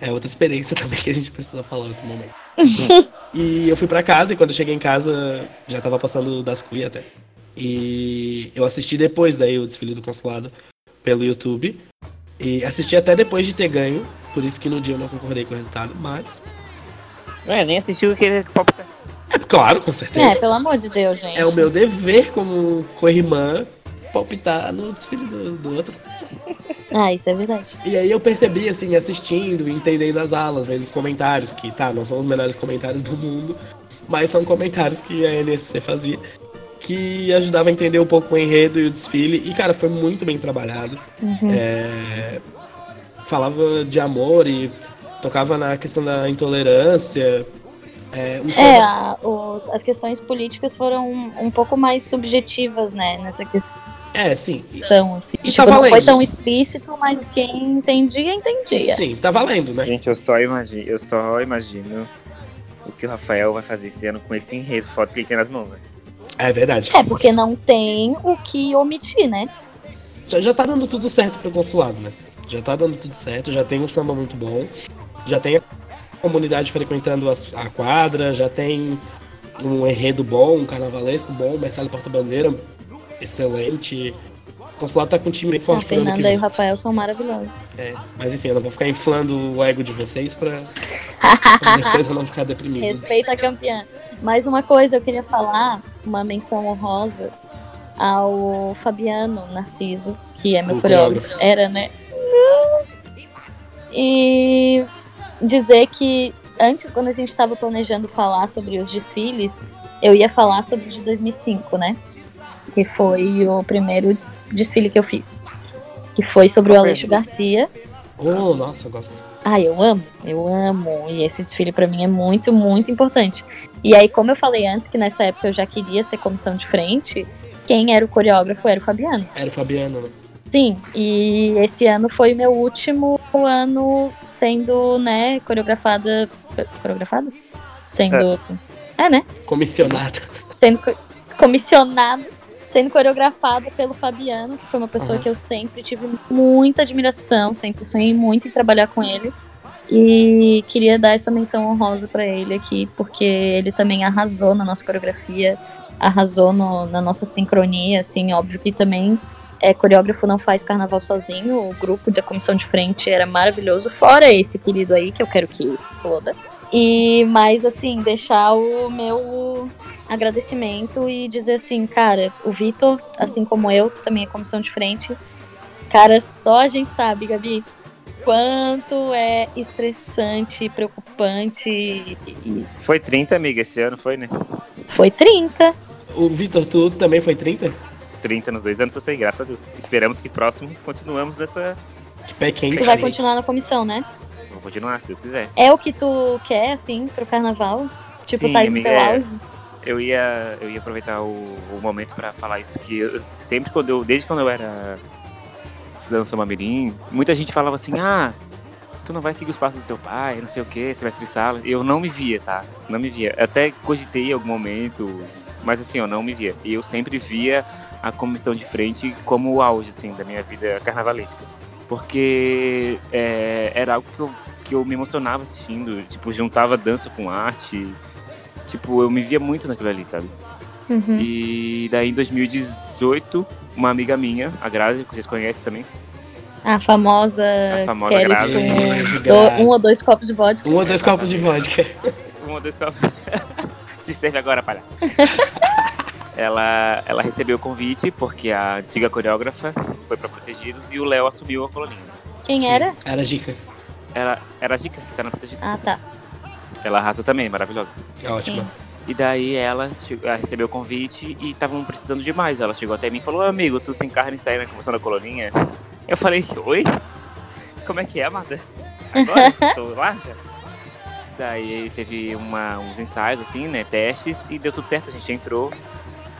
É outra experiência também que a gente precisa falar em outro momento. e eu fui pra casa e quando eu cheguei em casa já tava passando das Cui até. E eu assisti depois daí o desfile do consulado pelo YouTube. E assisti até depois de ter ganho, por isso que no dia eu não concordei com o resultado, mas. É, nem assistiu aquele pop. É claro, com certeza. É, pelo amor de Deus, gente. É o meu dever como co-irmã palpitar no desfile do, do outro. Ah, isso é verdade. E aí eu percebi, assim, assistindo, entendendo as alas, vendo os comentários, que tá, não são os melhores comentários do mundo, mas são comentários que a NSC fazia, que ajudava a entender um pouco o enredo e o desfile. E, cara, foi muito bem trabalhado. Uhum. É, falava de amor e tocava na questão da intolerância. É, um É, a- os- as questões políticas foram um, um pouco mais subjetivas, né, nessa é, sim. questão, assim. E Tipo, tá não foi tão explícito, mas quem entendia, entendia. Sim, tá valendo, né? Gente, eu só imagino, eu só imagino o que o Rafael vai fazer esse ano com esse enredo foto que ele tem nas mãos, né? É verdade. É, porque não tem o que omitir, né? Já, já tá dando tudo certo pro consulado, né? Já tá dando tudo certo, já tem um samba muito bom, já tem a comunidade frequentando as- a, quadra, já tem um enredo bom, um carnavalesco bom, Marcelo Porta-Bandeira excelente. O consulado tá com um time bem A forte que Fernanda e o Rafael são maravilhosos. É, mas enfim, eu não vou ficar inflando o ego de vocês pra, pra depois eu não ficar deprimido. Respeita a campeã. Mais uma coisa, eu queria falar, uma menção honrosa ao Fabiano Narciso, que é meu coreógrafo. Era, né? E dizer que antes, quando a gente estava planejando falar sobre os desfiles, eu ia falar sobre o de 2005, né? Que foi o primeiro des- desfile que eu fiz. Que foi sobre o? Aleixo Garcia. Oh, nossa, eu gosto. Ah, eu amo, eu amo. E esse desfile pra mim é muito, muito importante. E aí, como eu falei antes, que nessa época eu já queria ser comissão de frente, quem era o coreógrafo era o Fabiano. Era o Fabiano, né? Sim, e esse ano foi o meu último ano sendo, né, coreografada. Coreografada? Sendo. É, né? Comissionada. Sendo co- comissionada, sendo coreografada pelo Fabiano, que foi uma pessoa Aham. que eu sempre tive muita admiração, sempre sonhei muito em trabalhar com ele. E queria dar essa menção honrosa pra ele aqui, porque ele também arrasou na nossa coreografia, arrasou no- na nossa sincronia, assim, óbvio que também é, coreógrafo não faz carnaval sozinho, o grupo da comissão de frente era maravilhoso, fora esse querido aí, que eu quero que se foda. E, mas assim, deixar o meu agradecimento e dizer assim, cara, o Vitor, assim como eu, que também é comissão de frente, cara, só a gente sabe, Gabi, quanto é estressante, preocupante e Foi 30, amiga, esse ano foi, né? foi 30. O Vitor, tu também foi 30? 30 nos dois anos, eu sei, graças a Deus. Esperamos que próximo continuamos nessa. De pé quente. Tu vai continuar na comissão, né? Vou continuar, se Deus quiser. É o que tu quer, assim, pro carnaval? Tipo, Sim, tá amiga, é. Eu ia, eu ia aproveitar o, o momento pra falar isso, que eu, sempre quando eu, desde quando eu era cidadão Samamirim, muita gente falava assim, ah, tu não vai seguir os passos do teu pai, não sei o que, você vai subir sala. Eu não me via, tá? Não me via. Até cogitei em algum momento, mas assim, eu não me via. E eu sempre via a comissão de frente como o auge, assim, da minha vida carnavalesca. Porque é, era algo que eu, que eu me emocionava assistindo, tipo, juntava dança com arte. Tipo, eu me via muito naquilo ali, sabe? Uhum. E daí em 2018, uma amiga minha, a Grazi, que vocês conhecem também, A famosa, A famosa Keres Grazi. com do- um ou dois copos de vodka. Um ou dois copos de vodka. uma das qual... Te serve agora, palhaço. ela, ela recebeu o convite porque a antiga coreógrafa foi pra Protegidos e o Léo assumiu a colonia. Quem Sim. era? Era dica. Ela era a Dica, que tá na Protegidos. Ah, tá. Ela arrasa também, maravilhosa. É ótima. Sim. E daí ela, recebeu o convite e estavam precisando demais. Ela chegou até mim e falou, amigo, tu se encarna em sair na comissão da coloninha? Eu falei, oi? Como é que é, amada? Agora? Tô lá já? Daí teve uma, uns ensaios, assim, né, testes, e deu tudo certo, a gente entrou.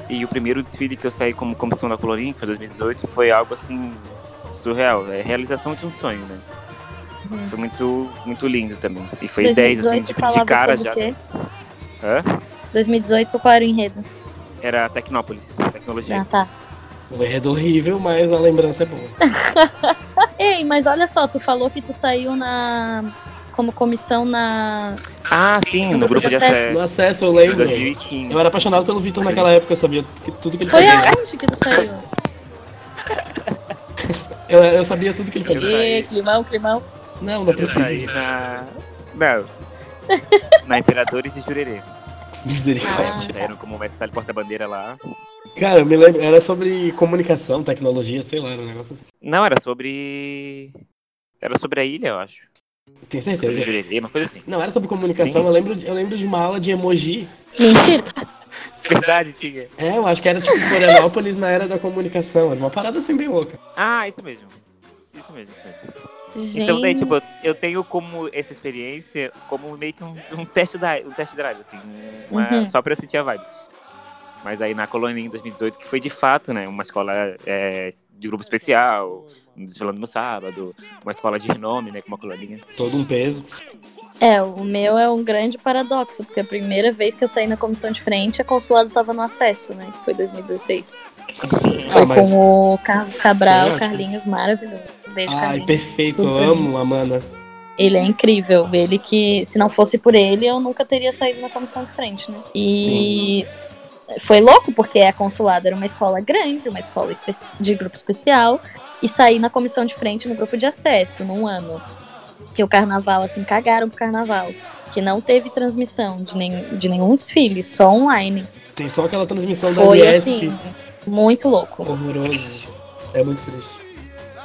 E o primeiro desfile que eu saí como comissão da coloninha, que foi 2018, foi algo, assim, surreal. É realização de um sonho, né? Uhum. Foi muito, muito lindo também. E foi 10, assim, 2018 de, cara já. o quê? Hã? 2018, qual era o enredo? Era Tecnópolis, tecnologia. Ah, tá. Um enredo horrível, mas a lembrança é boa. Ei, mas olha só, tu falou que tu saiu na como comissão na Ah, sim, no grupo de acesso. acesso. No acesso, eu lembro. 2015. Eu era apaixonado pelo Vitor naquela época, eu sabia que- tudo que ele Foi fazia. aonde que tu saiu? Eu, eu sabia tudo que ele fazia. climão, climão. Não, não saí precisa. na. Não. Na Imperadores de Jurerê. Misericórdia. Saíram como mestre porta-bandeira lá. Cara, eu me lembro, era sobre comunicação, tecnologia, sei lá, era um negócio assim. Não, era sobre. Era sobre a ilha, eu acho. Tenho Sobre certeza. Jurerê, uma coisa assim. Não, era sobre comunicação, Sim. eu lembro, eu lembro de uma aula de emoji. Mentira. Verdade, tinha. É, eu acho que era tipo Florianópolis na era da comunicação. Era uma parada assim bem louca. Ah, isso mesmo. Isso mesmo, isso mesmo. Gente. Então, daí, tipo, eu- tenho como essa experiência como meio que um, um teste da, um test drive, assim, uma- Uhum. só pra eu sentir a vibe. Mas aí na colônia em 2018, que foi de fato, né, uma escola é, de grupo especial, desfilando no sábado, uma escola de renome, né, com uma colorinha. Todo um peso. É, o meu é um grande paradoxo, porque a primeira vez que eu saí na comissão de frente, a consulado tava no acesso, né? Que foi 2016. Foi Ah, mas- com o Carlos Cabral, Foi ótimo. Carlinhos maravilhoso. Beijo, Ai, Carlinhos. perfeito, eu Super. amo a Mana. Ele é incrível. Ele que, se não fosse por ele, eu nunca teria saído na comissão de frente, né? E foi louco, porque a consulada era uma escola grande, uma escola de grupo especial, e saí na comissão de frente no grupo de acesso, num ano. Que o carnaval, assim, cagaram pro carnaval. Que não teve transmissão de, nem, de nenhum desfile, só online. Tem só aquela transmissão da Foi assim, muito louco. horroroso. É muito triste.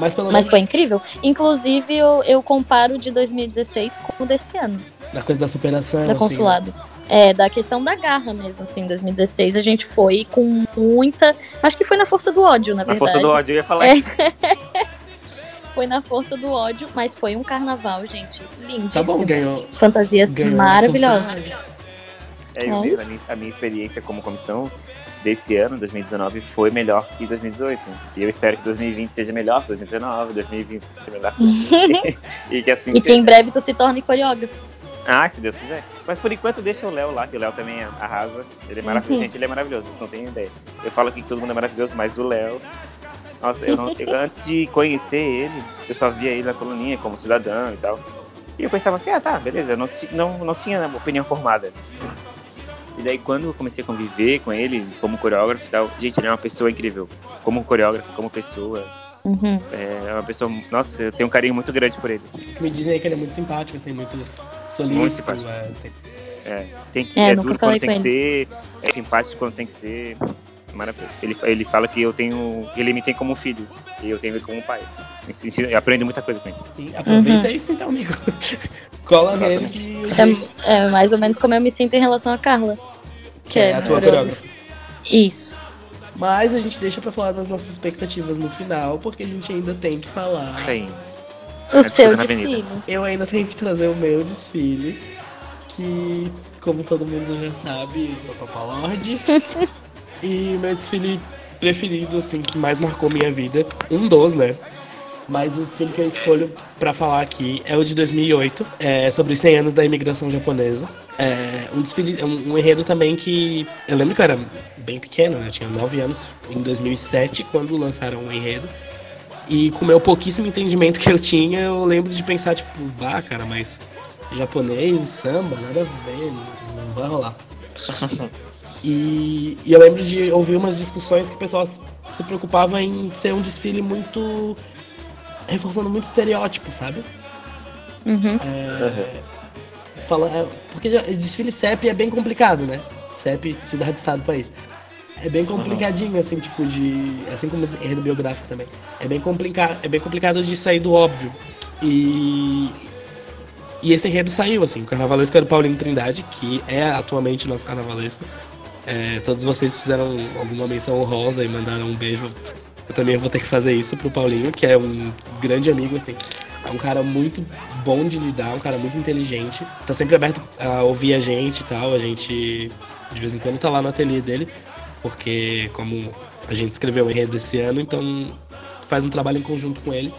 Mas pelo Mas foi incrível. Inclusive, eu, eu comparo o de 2016 com o desse ano. na coisa da superação. da assim, consulado. É, da questão da garra mesmo, assim, em 2016 a gente foi com muita. Acho que foi na força do ódio, na, Na verdade. força do ódio, eu ia falar É. isso. Foi na força do ódio, mas foi um carnaval, gente, lindíssimo. Tá bom, ganhou. Fantasias ganhou maravilhosas. É, eu É a, minha, a minha experiência como comissão desse ano, 2019, foi melhor que 2018. E eu espero que 2020 seja melhor que 2019, 2020 seja melhor que 2020. e que assim E que seja. em breve tu se torne coreógrafo. Ah, se Deus quiser. Mas por enquanto deixa o Léo lá, que o Léo também arrasa. Ele é maravilhoso. Uhum. Gente, ele é maravilhoso, vocês não têm ideia. Eu falo aqui que todo mundo é maravilhoso, mas o Léo. Nossa, eu não- eu- antes de conhecer ele, eu só via ele na coluninha como cidadão e tal. E eu pensava assim, ah tá, beleza, eu não, não, não tinha opinião formada. E daí quando eu comecei a conviver com ele como coreógrafo e tal, gente, ele é uma pessoa incrível. Como coreógrafo, como pessoa. Uhum. É uma pessoa. Nossa, eu tenho um carinho muito grande por ele. Me dizem é que ele é muito simpático, assim, muito solícito. Muito simpático. é, tem- Tem, É, é duro quando tem que ser, é simpático quando tem que ser. Maravilhoso. Ele, ele fala que eu tenho. Ele me tem como filho. E eu tenho ele como pai. Assim. Aprendo muita coisa com ele. Sim, aproveita Uhum. isso então, amigo. Cola nele É, é mais ou menos como eu me sinto em relação a Carla. Que é a tua coreógrafa. Isso. Mas a gente deixa pra falar das nossas expectativas no final, porque a gente ainda tem que falar. Aí. O É seu desfile. Eu ainda tenho que trazer o meu desfile, que, como todo mundo já sabe, eu sou Papa Lorde. e meu desfile preferido, assim, que mais marcou minha vida, um dos, né? Mas o desfile que eu escolho pra falar aqui é o de 2008, é sobre os 100 anos da imigração japonesa. É um desfile, um, um enredo também que eu lembro que eu era bem pequeno, né? Eu tinha 9 anos em 2007 quando lançaram o enredo. E com o meu pouquíssimo entendimento que eu tinha, eu lembro de pensar, tipo, bah, cara, mas japonês samba, nada a ver, não vai rolar. E, e eu lembro de ouvir umas discussões que o pessoal se preocupava em ser um desfile muito. Reforçando muito estereótipo, sabe? Uhum. Fala, é, porque desfile CEP é bem complicado, né? CEP, cidade, estado, país. É bem complicadinho, assim, tipo de. Assim como enredo biográfico também. É bem, complica é bem complicado de sair do óbvio. E. E esse enredo saiu, assim. O carnavalesco era o Paulinho Trindade, que é atualmente o nosso carnavalesco. É, todos vocês fizeram alguma menção honrosa e mandaram um beijo. Eu também vou ter que fazer isso pro Paulinho, que é um grande amigo, assim. É um cara muito bom de lidar, um cara muito inteligente. Tá sempre aberto a ouvir a gente e tal. A gente, de vez em quando, tá lá no ateliê dele, porque como a gente escreveu o enredo esse ano, então faz um trabalho em conjunto com ele.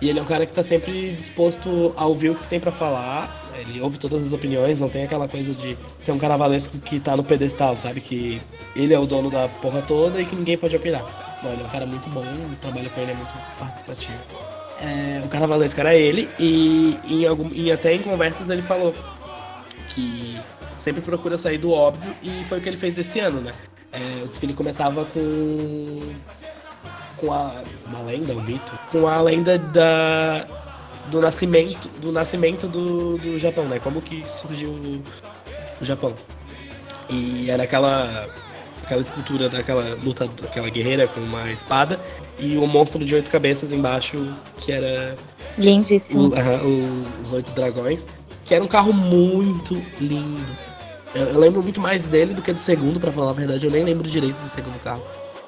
E ele é um cara que tá sempre disposto a ouvir o que tem pra falar. Ele ouve todas as opiniões, não tem aquela coisa de ser um carnavalesco que tá no pedestal, sabe? Que ele é o dono da porra toda e que ninguém pode opinar. Não, ele é um cara muito bom, o trabalho com ele é muito participativo. é, o carnavalesco era ele, e em, algum, e até em conversas ele falou que sempre procura sair do óbvio, e foi o que ele fez desse ano, né? É, o desfile começava com. com a. uma lenda, um mito? Com a lenda da. do nascimento. do nascimento do, do Japão, né? Como que surgiu o Japão. E era aquela. Aquela escultura daquela luta, daquela guerreira com uma espada e o monstro de oito cabeças embaixo, que era. Lindíssimo. O, uh, os oito dragões. Que era um carro muito lindo. Eu, eu, lembro muito mais dele do que do segundo, para falar a verdade. Eu nem lembro direito do segundo carro.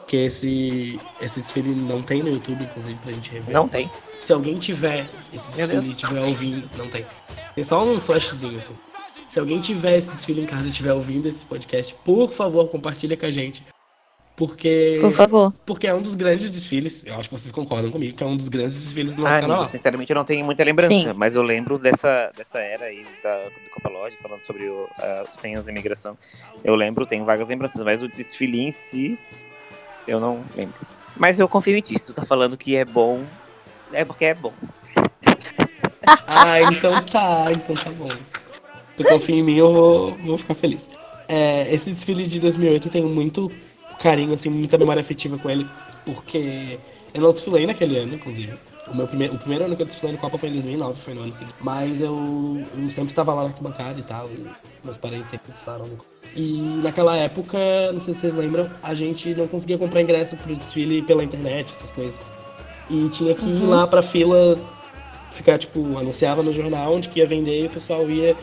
Que esse, esse desfile não tem no YouTube, inclusive, pra gente rever. Não tem. Se alguém tiver esse desfile e tiver ouvindo, não tem. Tem só um flashzinho, assim. Se alguém tiver esse desfile em casa e estiver ouvindo esse podcast, por favor, compartilha com a gente. Porque. Por favor. Porque é um dos grandes desfiles. Eu acho que vocês concordam comigo, que é um dos grandes desfiles do nosso ah, canal. sinceramente, eu não tenho muita lembrança, Sim. mas eu lembro dessa, dessa era aí da, do Copa Lodge, falando sobre o, uh, os 100 anos da imigração. Eu lembro, tenho vagas lembranças, mas o desfile em si, eu não lembro. Mas eu confio em ti, se tu tá falando que é bom, é porque é bom. ah, então tá, então tá bom. Tu confia em mim, eu vou, vou ficar feliz. É, esse desfile de 2008 eu tenho muito carinho, assim, muita memória afetiva com ele, porque eu não desfilei naquele ano, inclusive. O, meu primeiro, o primeiro ano que eu desfilei no Copa foi em 2009, foi no ano seguinte. Mas eu, eu sempre tava lá na arquibancada e tal, e meus parentes sempre desfilaram no E naquela época, não sei se vocês lembram, a gente não conseguia comprar ingresso pro desfile pela internet, essas coisas. E tinha que ir uhum. lá pra fila, ficar, tipo, anunciava no jornal onde que ia vender e o pessoal ia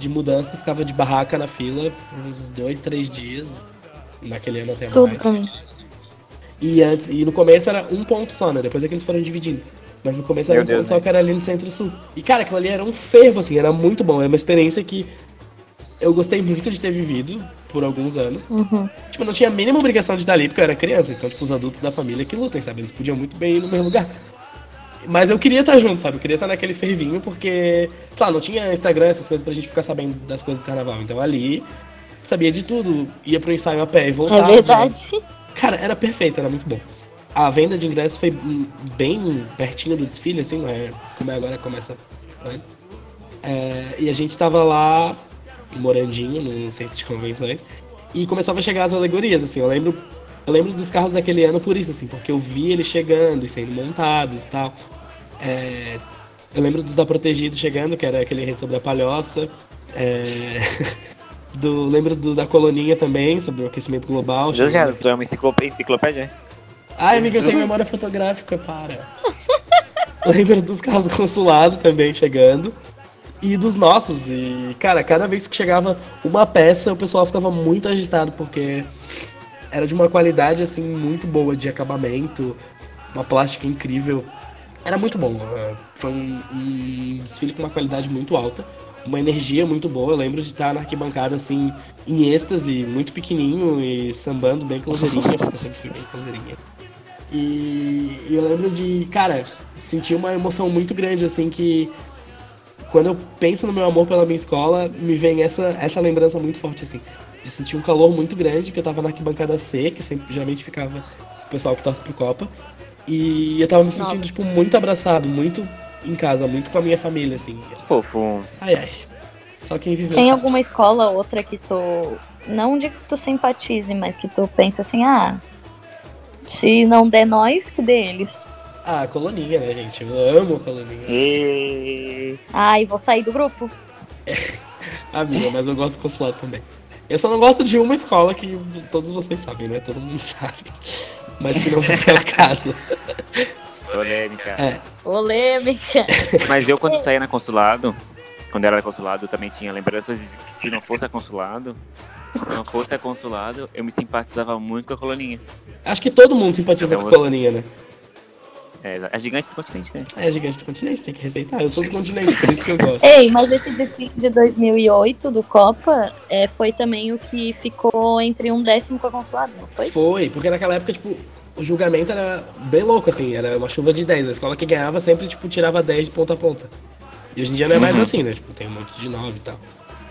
de mudança, ficava de barraca na fila por uns dois, três dias, naquele ano até Tudo mais. pra mim. E, antes, e no começo era um ponto só, né? Depois é que eles foram dividindo. Mas no começo era Meu um Deus, ponto né? só que era ali no centro-sul. E, cara, aquilo ali era um fervo, assim, era muito bom. É uma experiência que eu gostei muito de ter vivido por alguns anos. Uhum. Tipo, não tinha a mínima obrigação de estar ali, porque eu era criança. Então, tipo, os adultos da família que lutem, sabe? Eles podiam muito bem ir no mesmo lugar. Mas eu queria estar junto, sabe? Eu queria estar naquele fervinho, porque, sei lá, não tinha Instagram, essas coisas pra gente ficar sabendo das coisas do carnaval. Então ali sabia de tudo. Ia pro ensaio a pé e voltava. É verdade. Né? Cara, era perfeito, era muito bom. A venda de ingressos foi bem pertinho do desfile, assim, é como é agora, começa antes. É, e a gente tava lá, morandinho, no centro de convenções, e começava a chegar as alegorias, assim, eu lembro, eu lembro dos carros daquele ano por isso, assim, porque eu vi eles chegando e sendo montados e tal. É, eu lembro dos da Protegido chegando, que era aquele rede sobre a palhoça. É... Do, lembro do, da coloninha também, sobre o aquecimento global. Já, já, tu é uma enciclopédia? Ai, amiga, eu tenho memória fotográfica, para. lembro dos carros do consulado também chegando. E dos nossos. E, cara, cada vez que chegava uma peça, o pessoal ficava muito agitado, porque era de uma qualidade, assim, muito boa de acabamento, uma plástica incrível. Era muito bom. Uh, foi um, um desfile com uma qualidade muito alta uma energia muito boa. Eu lembro de estar na arquibancada, assim, em êxtase, muito pequenininho e sambando bem closeirinha, porque eu sempre fui bem closeirinha. E, e eu lembro de, cara, sentir uma emoção muito grande, assim, que quando eu penso no meu amor pela minha escola, me vem essa, essa lembrança muito forte, assim, de sentir um calor muito grande, que eu tava na arquibancada C, que sempre, geralmente ficava o pessoal que torce pro Copa, e eu tava me sentindo, Nossa. tipo, muito abraçado, muito em casa, muito com a minha família, assim. Fofo. Ai, ai. Só quem viveu. Tem sabe. alguma escola, outra que tu. Não digo que tu simpatize, mas que tu pensa assim, ah. Se não der nós, que dê eles. Ah, coloninha, né, gente? Eu amo coloninha. E... Ai, vou sair do grupo. É, amiga, mas eu gosto do consulado também. Eu só não gosto de uma escola que todos vocês sabem, né? Todo mundo sabe. Mas que não foi pela casa. Polêmica. É. Polêmica. Mas eu, quando saía na consulado, quando era consulado, eu também tinha lembranças de que se não fosse a consulado, se não fosse a consulado, eu me simpatizava muito com a coloninha. Acho que todo mundo simpatiza então, com a coloninha, né? É, é gigante do continente, né? É gigante do continente, tem que receitar. Eu sou do continente, por isso que eu gosto. Ei, mas esse desfile de 2008 do Copa é, foi também o que ficou entre um décimo com a consulado, não foi? Foi, porque naquela época, tipo, o julgamento era bem louco, assim, era uma chuva de 10. A escola que ganhava sempre, tipo, tirava 10 de ponta a ponta. E hoje em dia não é mais uhum. assim, né? Tipo, tem um monte de 9 e tal.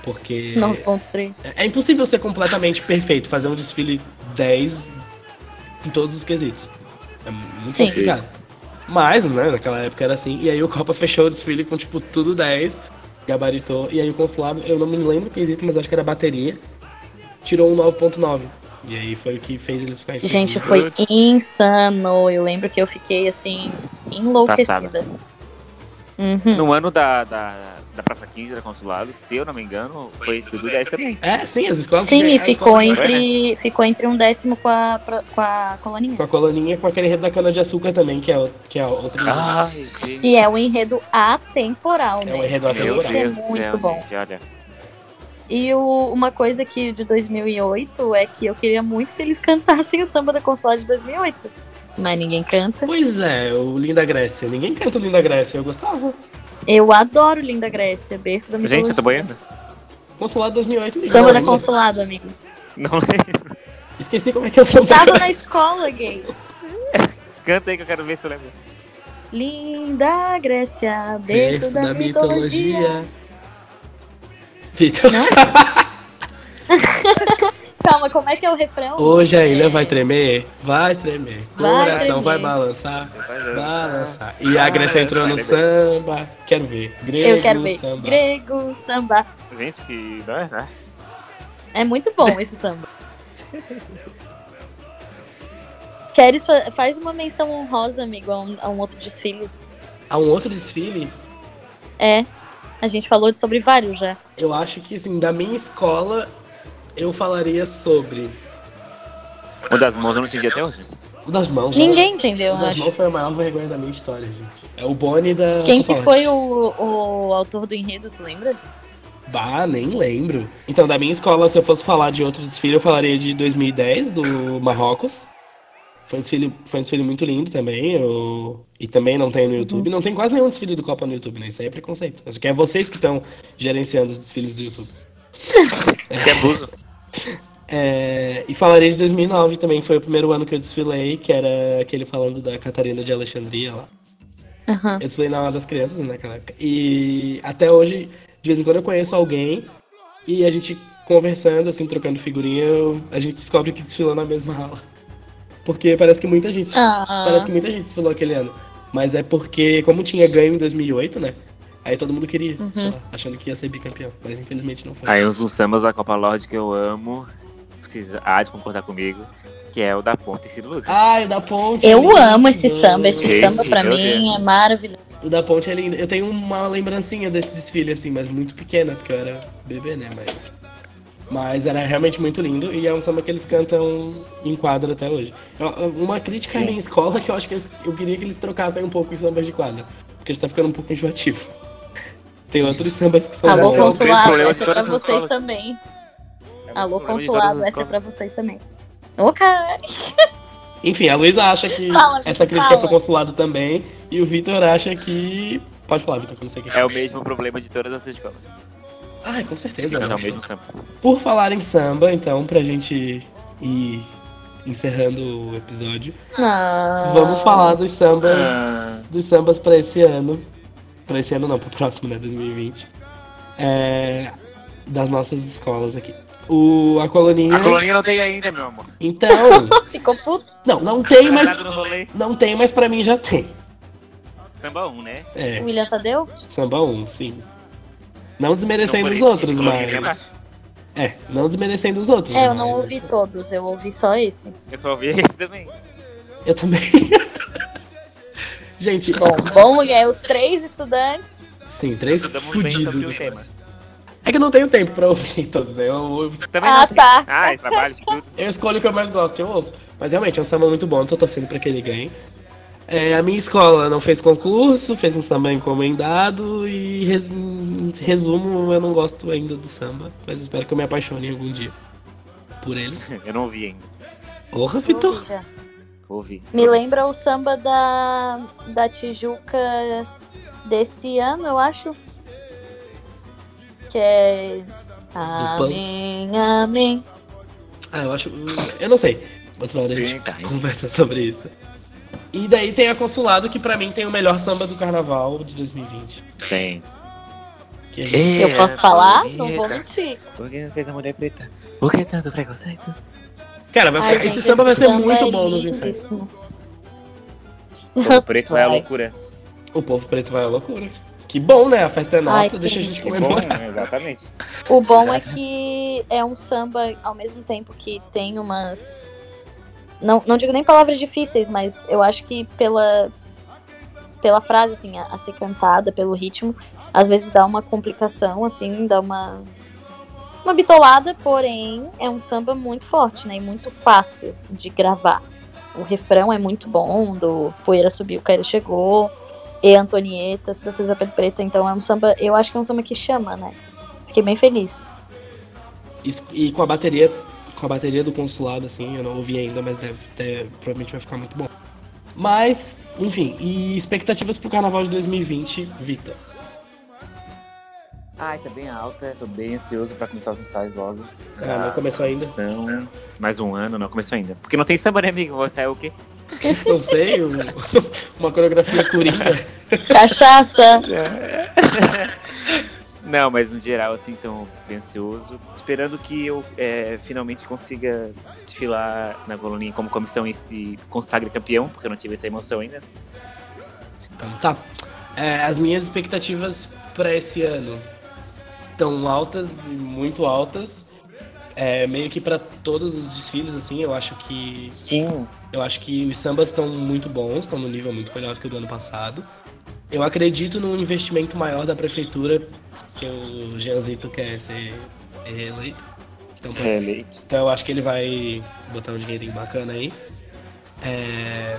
Porque. 9.3. É, é impossível ser completamente perfeito, fazer um desfile 10 em todos os quesitos. É muito Sim. complicado. Mas, né, naquela época era assim. E aí o Copa fechou o desfile com, tipo, tudo 10. Gabaritou. E aí o consulado, eu não me lembro o quesito, mas acho que era bateria. Tirou um 9.9. E aí foi o que fez eles ficarem Gente, foi insano. Eu lembro que eu fiquei assim, enlouquecida. Uhum. No ano da, da, da Praça 15 da Consulado, se eu não me engano, foi tudo 10 também. É, sim, as escolas. Sim, e ficou escolas- entre, ficou entre um décimo com a, com a coloninha. Com a colaninha com aquele enredo da cana-de-açúcar também, que é, o- que é outro. Gente. E é um enredo atemporal, É né? um enredo Meu atemporal. Isso é muito céu, bom. gente, olha. E o- uma coisa que de 2008 é que eu queria muito que eles cantassem o samba da Consulado de 2008. Mas ninguém canta. Pois é, o Linda Grécia. Ninguém canta o Linda Grécia, eu gostava. Eu adoro Linda Grécia, berço da mitologia. Gente, eu tô boiando? Consulado 2008. Samba não, da Consulado, amigo. Não lembro. Esqueci como é que é o samba. Tava na escola, gay. Canta aí que eu quero ver se eu lembro. Linda Grécia, berço da, mitologia. Vitor. Não? Calma, como é que é o refrão? Hoje a ilha vai tremer, vai tremer. Vai Coração tremer. vai balançar, balançar. E a Grécia entrou no samba. Quero ver. Grego, Eu quero ver. samba. Grego, samba. Gente, que. Não é, né? É muito bom esse samba. Queres fa- faz uma menção honrosa, amigo, a um, a um outro desfile. Há um outro desfile, É. A gente falou sobre vários já. eu acho que assim, da minha escola, eu falaria sobre O das mãos eu não entendi até hoje. o das mãos. né? Ninguém entendeu, O eu das acho. mãos foi a maior vergonha da minha história, gente. É o Boni da. Quem que foi o, o autor do enredo, tu lembra? Bah, nem lembro. Então, da minha escola, se eu fosse falar de outro desfile, eu falaria de 2010, do Marrocos. Foi um desfile, foi um desfile muito lindo também. eu- E também não tem no YouTube. Não tem quase nenhum desfile do Copa no YouTube, né? Isso aí é preconceito. Acho que é vocês que estão gerenciando os desfiles do YouTube. Que abuso. É, E falaria de 2009 também, que foi o primeiro ano que eu desfilei, que era aquele falando da Catarina de Alexandria lá. Aham. Eu desfilei na aula das crianças né, naquela época. E até hoje, de vez em quando eu conheço alguém e a gente conversando, assim, trocando figurinha, eu- a gente descobre que desfilou na mesma aula. Porque parece que muita gente. Ah. Parece que muita gente desfilou aquele ano. Mas é porque, como tinha ganho em 2008, né? Aí todo mundo queria Uhum. desfilar, achando que ia ser bicampeão. Mas infelizmente não foi. Aí uns dos sambas da Copa Lorde que eu amo, vocês há de concordar comigo, que é o da Ponte e Ciro Lucas. Ai, o da ponte. Eu é lindo. amo esse samba. Esse Gente, samba pra mim Deus. é maravilhoso. O da ponte é lindo. Eu tenho uma lembrancinha desse desfile, assim, mas muito pequena, porque eu era bebê, né? Mas. Mas era realmente muito lindo e é um samba que eles cantam em quadra até hoje. Eu- Uma crítica à Sim. minha escola é que eu acho que eu queria que eles trocassem um pouco os sambas de quadra. Porque já tá ficando um pouco enjoativo. Tem outros sambas que são Alô, consulado, problema essa de é pra vocês também. É Alô, consulado, essa é pra vocês também. Ô, caralho. Enfim, a Luísa acha que Fala, essa crítica é fala. pro consulado também. E o Vitor acha que. Pode falar, Vitor, que eu não sei o que. É o mesmo problema de todas as escolas. Ah, com certeza. Né? o mesmo samba. Por falar em samba, então, pra gente ir encerrando o episódio, Não. vamos falar dos sambas, Ah, dos sambas pra esse ano. Pra esse ano não, pro próximo, né, 2020. É, das nossas escolas aqui. O, a coloninha. a colonia não tem ainda, meu amor. Então. Ficou puto? Não, não tem, mas. No rolê. Não tem, mas pra mim já tem. Samba 1, né? É, O William Tadeu? samba 1, sim. Não desmerecendo os outros, mas. É, não desmerecendo os outros. É, eu mas- não ouvi todos, eu ouvi só esse. Eu só ouvi esse também. Eu também. Gente, Bom, bom, é os três estudantes. sim, três fudidos. tema. É que eu não tenho tempo pra ouvir todos, né? Eu, eu, Também Ah, não tem. tá. Ah, trabalho, estudo. eu escolho o que eu mais gosto, eu ouço. Mas realmente é um samba muito bom, tô torcendo pra que ele ganhe. É, a minha escola não fez concurso, fez um samba encomendado e res- em resumo, eu não gosto ainda do samba, mas espero que eu me apaixone algum dia por ele. Eu não ouvi ainda. Porra, Vitor! Ouvi. Me lembra o samba da, da Tijuca desse ano, eu acho. Que é. Amém, amém. Ah, eu acho. Eu não sei. Outra hora a gente Eita, conversa sobre isso. E daí tem a Consulado, que pra mim tem o melhor samba do carnaval de 2020. Tem. Gente- Eu posso falar? Não vou mentir. Por que não fez a mulher preta? Por que tanto preconceito? Cara, vai Ai, ficar- esse gente, samba vai ser samba muito é bom nos ensaios. O povo preto vai à loucura. O povo preto vai à loucura. Que bom, né? A festa é nossa, Ai, deixa a gente Que bom, comemorar. né? Exatamente. O bom é que é um samba, ao mesmo tempo que tem umas. Não, não digo nem palavras difíceis, mas eu acho que pela, pela frase, assim, a, a ser cantada, pelo ritmo, às vezes dá uma complicação, assim, dá uma. Uma bitolada, porém é um samba muito forte, né? E muito fácil de gravar. O refrão é muito bom, do Poeira Subiu, Caíra Chegou, E Antonieta, Se Defesa Pele Preta. Então é um samba, eu acho que é um samba que chama, né? Fiquei bem feliz. E, e com a bateria, com a bateria do consulado, assim, eu não ouvi ainda, mas deve- provavelmente vai ficar muito bom. Mas, enfim, e expectativas pro carnaval de 2020, Vitor? Ai, tá bem alta, tô bem ansioso pra começar os ensaios logo. Ah, não começou ainda? Então, mais um ano, não começou ainda. Porque não tem samba, né, amigo? Vai sair o quê? Não sei, um- uma coreografia coringa. Cachaça! Não, mas no geral, assim, tô bem ansioso. Esperando que eu é, finalmente consiga desfilar na Coloninha como comissão e se consagre campeão, porque eu não tive essa emoção ainda. Então tá. É, as minhas expectativas pra esse ano estão altas e muito altas. É, meio que pra todos os desfiles, assim, eu acho que Sim. Eu acho que os sambas estão muito bons, estão no nível muito melhor do que o do ano passado. Eu acredito num investimento maior da prefeitura, que o Jeanzito quer ser reeleito. Então, Reeleito. então eu acho que ele vai botar um dinheirinho bacana aí. É,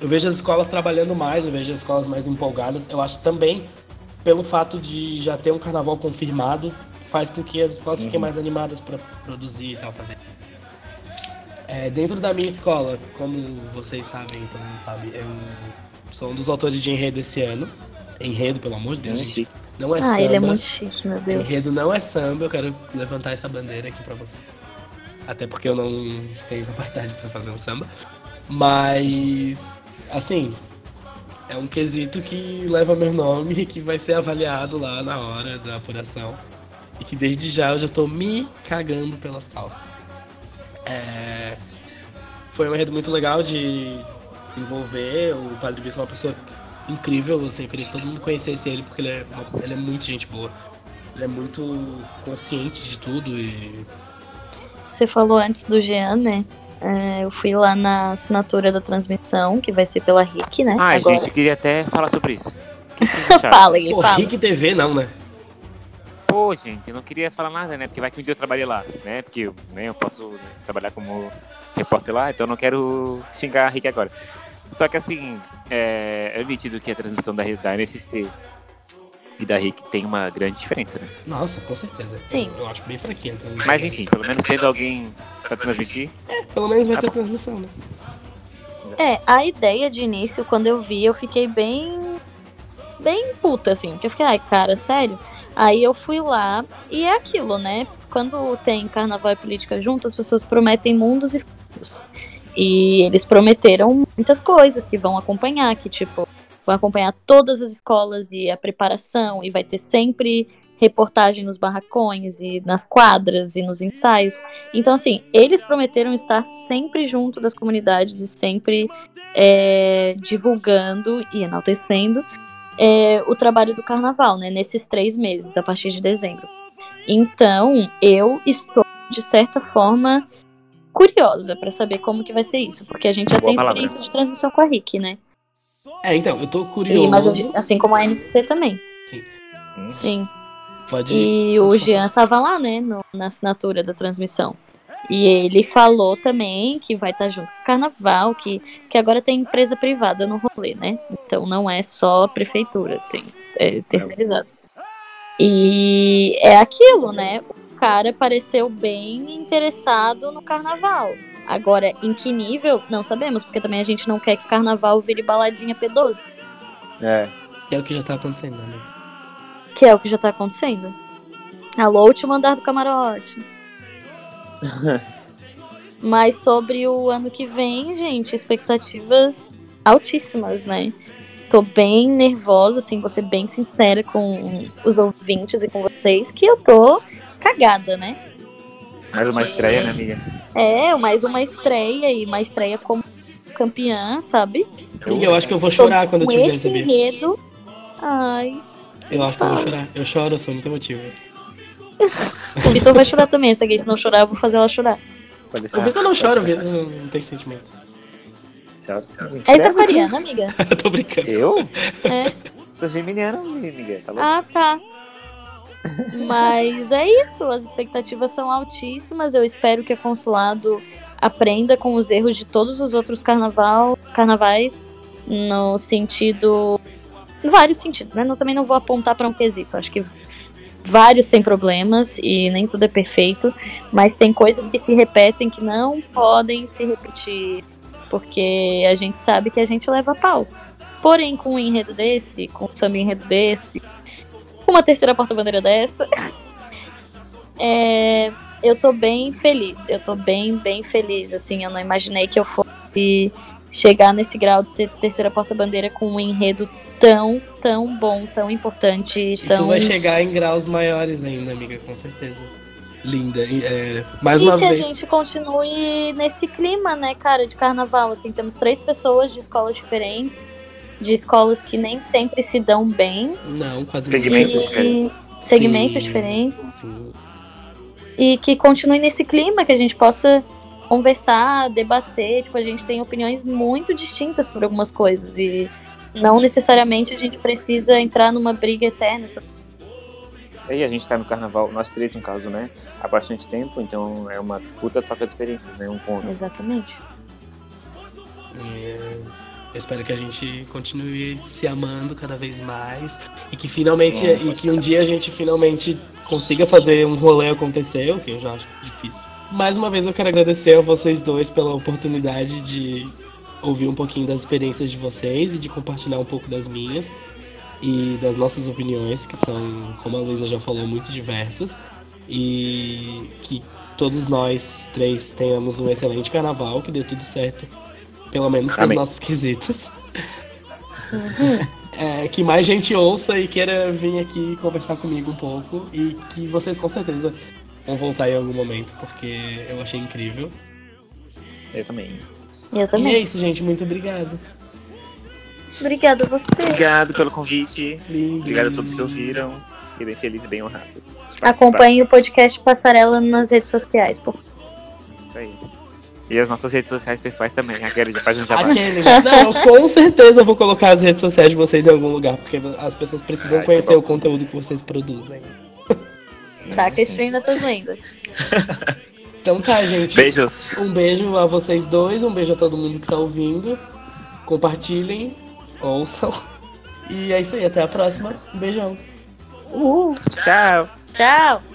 Eu vejo as escolas trabalhando mais, eu vejo as escolas mais empolgadas. Eu acho também, pelo fato de já ter um carnaval confirmado, faz com que as escolas fiquem Uhum. mais animadas para produzir e tal, fazer. É, dentro da minha escola, como vocês sabem, todo mundo sabe, eu sou um dos autores de enredo esse ano. Enredo, pelo amor de Deus, Muito gente. Não é Ah, samba. ele é muito chique, meu Deus. Enredo não é samba, eu quero levantar essa bandeira aqui pra você. Até porque eu não tenho capacidade pra fazer um samba. Mas, assim, é um quesito que leva meu nome e que vai ser avaliado lá na hora da apuração. E que desde já eu já tô me cagando pelas calças. É, Foi um enredo muito legal de desenvolver. O Padre Vitor é uma pessoa incrível, assim, eu queria que todo mundo conhecesse ele porque ele é, uma- ele é muito gente boa. Ele é muito consciente de tudo e. Você falou antes do Jean, né? É, eu fui lá na assinatura da transmissão, que vai ser pela RIC, né? Ai, Agora. gente, eu queria até falar sobre isso. O que vocês acharam? Fala aí, Pô, fala. Rick TV não, né? Pô, gente, eu não queria falar nada, né? Porque vai que um dia eu trabalhei lá, né? Porque eu, né, eu posso trabalhar como repórter lá, então eu não quero xingar a Rick agora. Só que assim, é, é nítido que a transmissão da, da NSC e da Rick tem uma grande diferença, né? Nossa, com certeza. Sim. Eu acho bem fraquinha. Então, Mas enfim, pelo menos tendo alguém pra transmitir, Pelo menos vai Tá ter bom. transmissão, né? É, a ideia de início, quando eu vi, eu fiquei bem. bem puta, assim. Porque eu fiquei, ai, cara, sério? Aí eu fui lá e é aquilo, né? Quando tem carnaval e política junto, as pessoas prometem mundos e fundos. E eles prometeram muitas coisas que vão acompanhar, que tipo, vão acompanhar todas as escolas e a preparação, e vai ter sempre reportagem nos barracões e nas quadras e nos ensaios. Então, assim, eles prometeram estar sempre junto das comunidades e sempre é, divulgando e enaltecendo é, o trabalho do carnaval, né? Nesses três meses, a partir de dezembro. Então, eu estou, de certa forma, curiosa para saber como que vai ser isso, porque a gente já Boa tem palavra. experiência de transmissão com a Rick, né? É, então, eu tô E, curioso. mas a gente- assim como a NCC também. Sim. Sim. Pode E o Jean tava lá, né, no- na assinatura da transmissão. E ele falou também que vai estar junto com o carnaval, que, que agora tem empresa privada no rolê, né? Então não é só prefeitura, tem é terceirizado. E é aquilo, né? O cara pareceu bem interessado no carnaval. Agora, em que nível, não sabemos, porque também a gente não quer que carnaval vire baladinha P12, é. É o que já tá acontecendo, né? que é o que já tá acontecendo. Alô, último andar do camarote. Mas sobre o ano que vem, gente, expectativas altíssimas, né? Tô bem nervosa, assim, vou ser bem sincera com os ouvintes e com vocês, que eu tô cagada, né? Mais uma estreia, né, amiga? É, mais uma estreia e uma estreia como campeã, sabe? Amiga, eu acho que eu vou Sobre- chorar quando eu com te ver, esse sabia? enredo. Ai. Eu acho que eu vou chorar. Eu choro, eu sou muito emotivo. O Vitor vai chorar também. Se alguém se não chorar, eu vou fazer ela chorar. O. Vitor não chora, o Vitor não, tem sentimento. Tchau, tchau. É aquariana, amiga? Eu tô brincando. Eu? É. Sou geminiana, amiga. Tá bom? Ah, tá. Mas é isso, as expectativas são altíssimas. Eu espero que a Consulado aprenda com os erros de todos os outros carnaval, carnavais, no sentido. Em vários sentidos, né? Eu também não vou apontar para um quesito. Acho que vários têm problemas e nem tudo é perfeito, mas tem coisas que se repetem que não podem se repetir, porque a gente sabe que a gente leva pau. Porém, com um enredo desse, com um samba enredo desse, com uma terceira porta-bandeira dessa, é, eu tô bem feliz. Eu tô bem, bem feliz. Assim, eu não imaginei que eu fosse chegar nesse grau de ser terceira porta-bandeira com um enredo tão, tão bom, tão importante, E tu tão. vai chegar em graus maiores ainda, amiga, com certeza. Linda. E, é, mais E uma que vez. a gente continue nesse clima, né, cara, de carnaval. Assim, temos três pessoas de escolas diferentes, de escolas que nem sempre se dão bem, Não, quase Segmentos ninguém. diferentes. segmentos Sim, diferentes. Sim. e que continue nesse clima, que a gente possa conversar, debater. Tipo, a gente tem opiniões muito distintas sobre algumas coisas e não necessariamente a gente precisa entrar numa briga eterna. sobre- E a gente tá no carnaval, nós três no caso, né? Há bastante tempo, então é uma puta troca de experiências, né? Um ponto. Exatamente. É, eu espero que a gente continue se amando cada vez mais e que finalmente Nossa. e que um dia a gente finalmente consiga fazer um rolê acontecer, o que eu já acho difícil. Mais uma vez eu quero agradecer a vocês dois pela oportunidade de ouvir um pouquinho das experiências de vocês e de compartilhar um pouco das minhas e das nossas opiniões, que são, como a Luísa já falou, muito diversas. E que todos nós três tenhamos um excelente carnaval, que dê tudo certo, pelo menos para os nossos quesitos. É, que mais gente ouça e queira vir aqui conversar comigo um pouco e que vocês com certeza vão voltar em algum momento, porque eu achei incrível. Eu também. Eu E é também. isso, gente. Muito obrigado. Obrigada a você. Obrigado pelo convite. Lindo. Obrigado a todos que ouviram. Fiquei bem feliz e bem honrado. Acompanhe o podcast Passarela nas redes sociais. Por... Isso aí. E as nossas redes sociais pessoais também. A Gary já faz um jabá. Aquele, né? Não, eu com certeza vou colocar as redes sociais de vocês em algum lugar, porque as pessoas precisam Ai, conhecer o conteúdo que vocês produzem. Tá, que stream dessas lendas. Então tá, gente. Beijos. Um beijo a vocês dois, um beijo a todo mundo que tá ouvindo. Compartilhem, ouçam. E é isso aí, até a próxima. Um beijão. Uh, Tchau. tchau!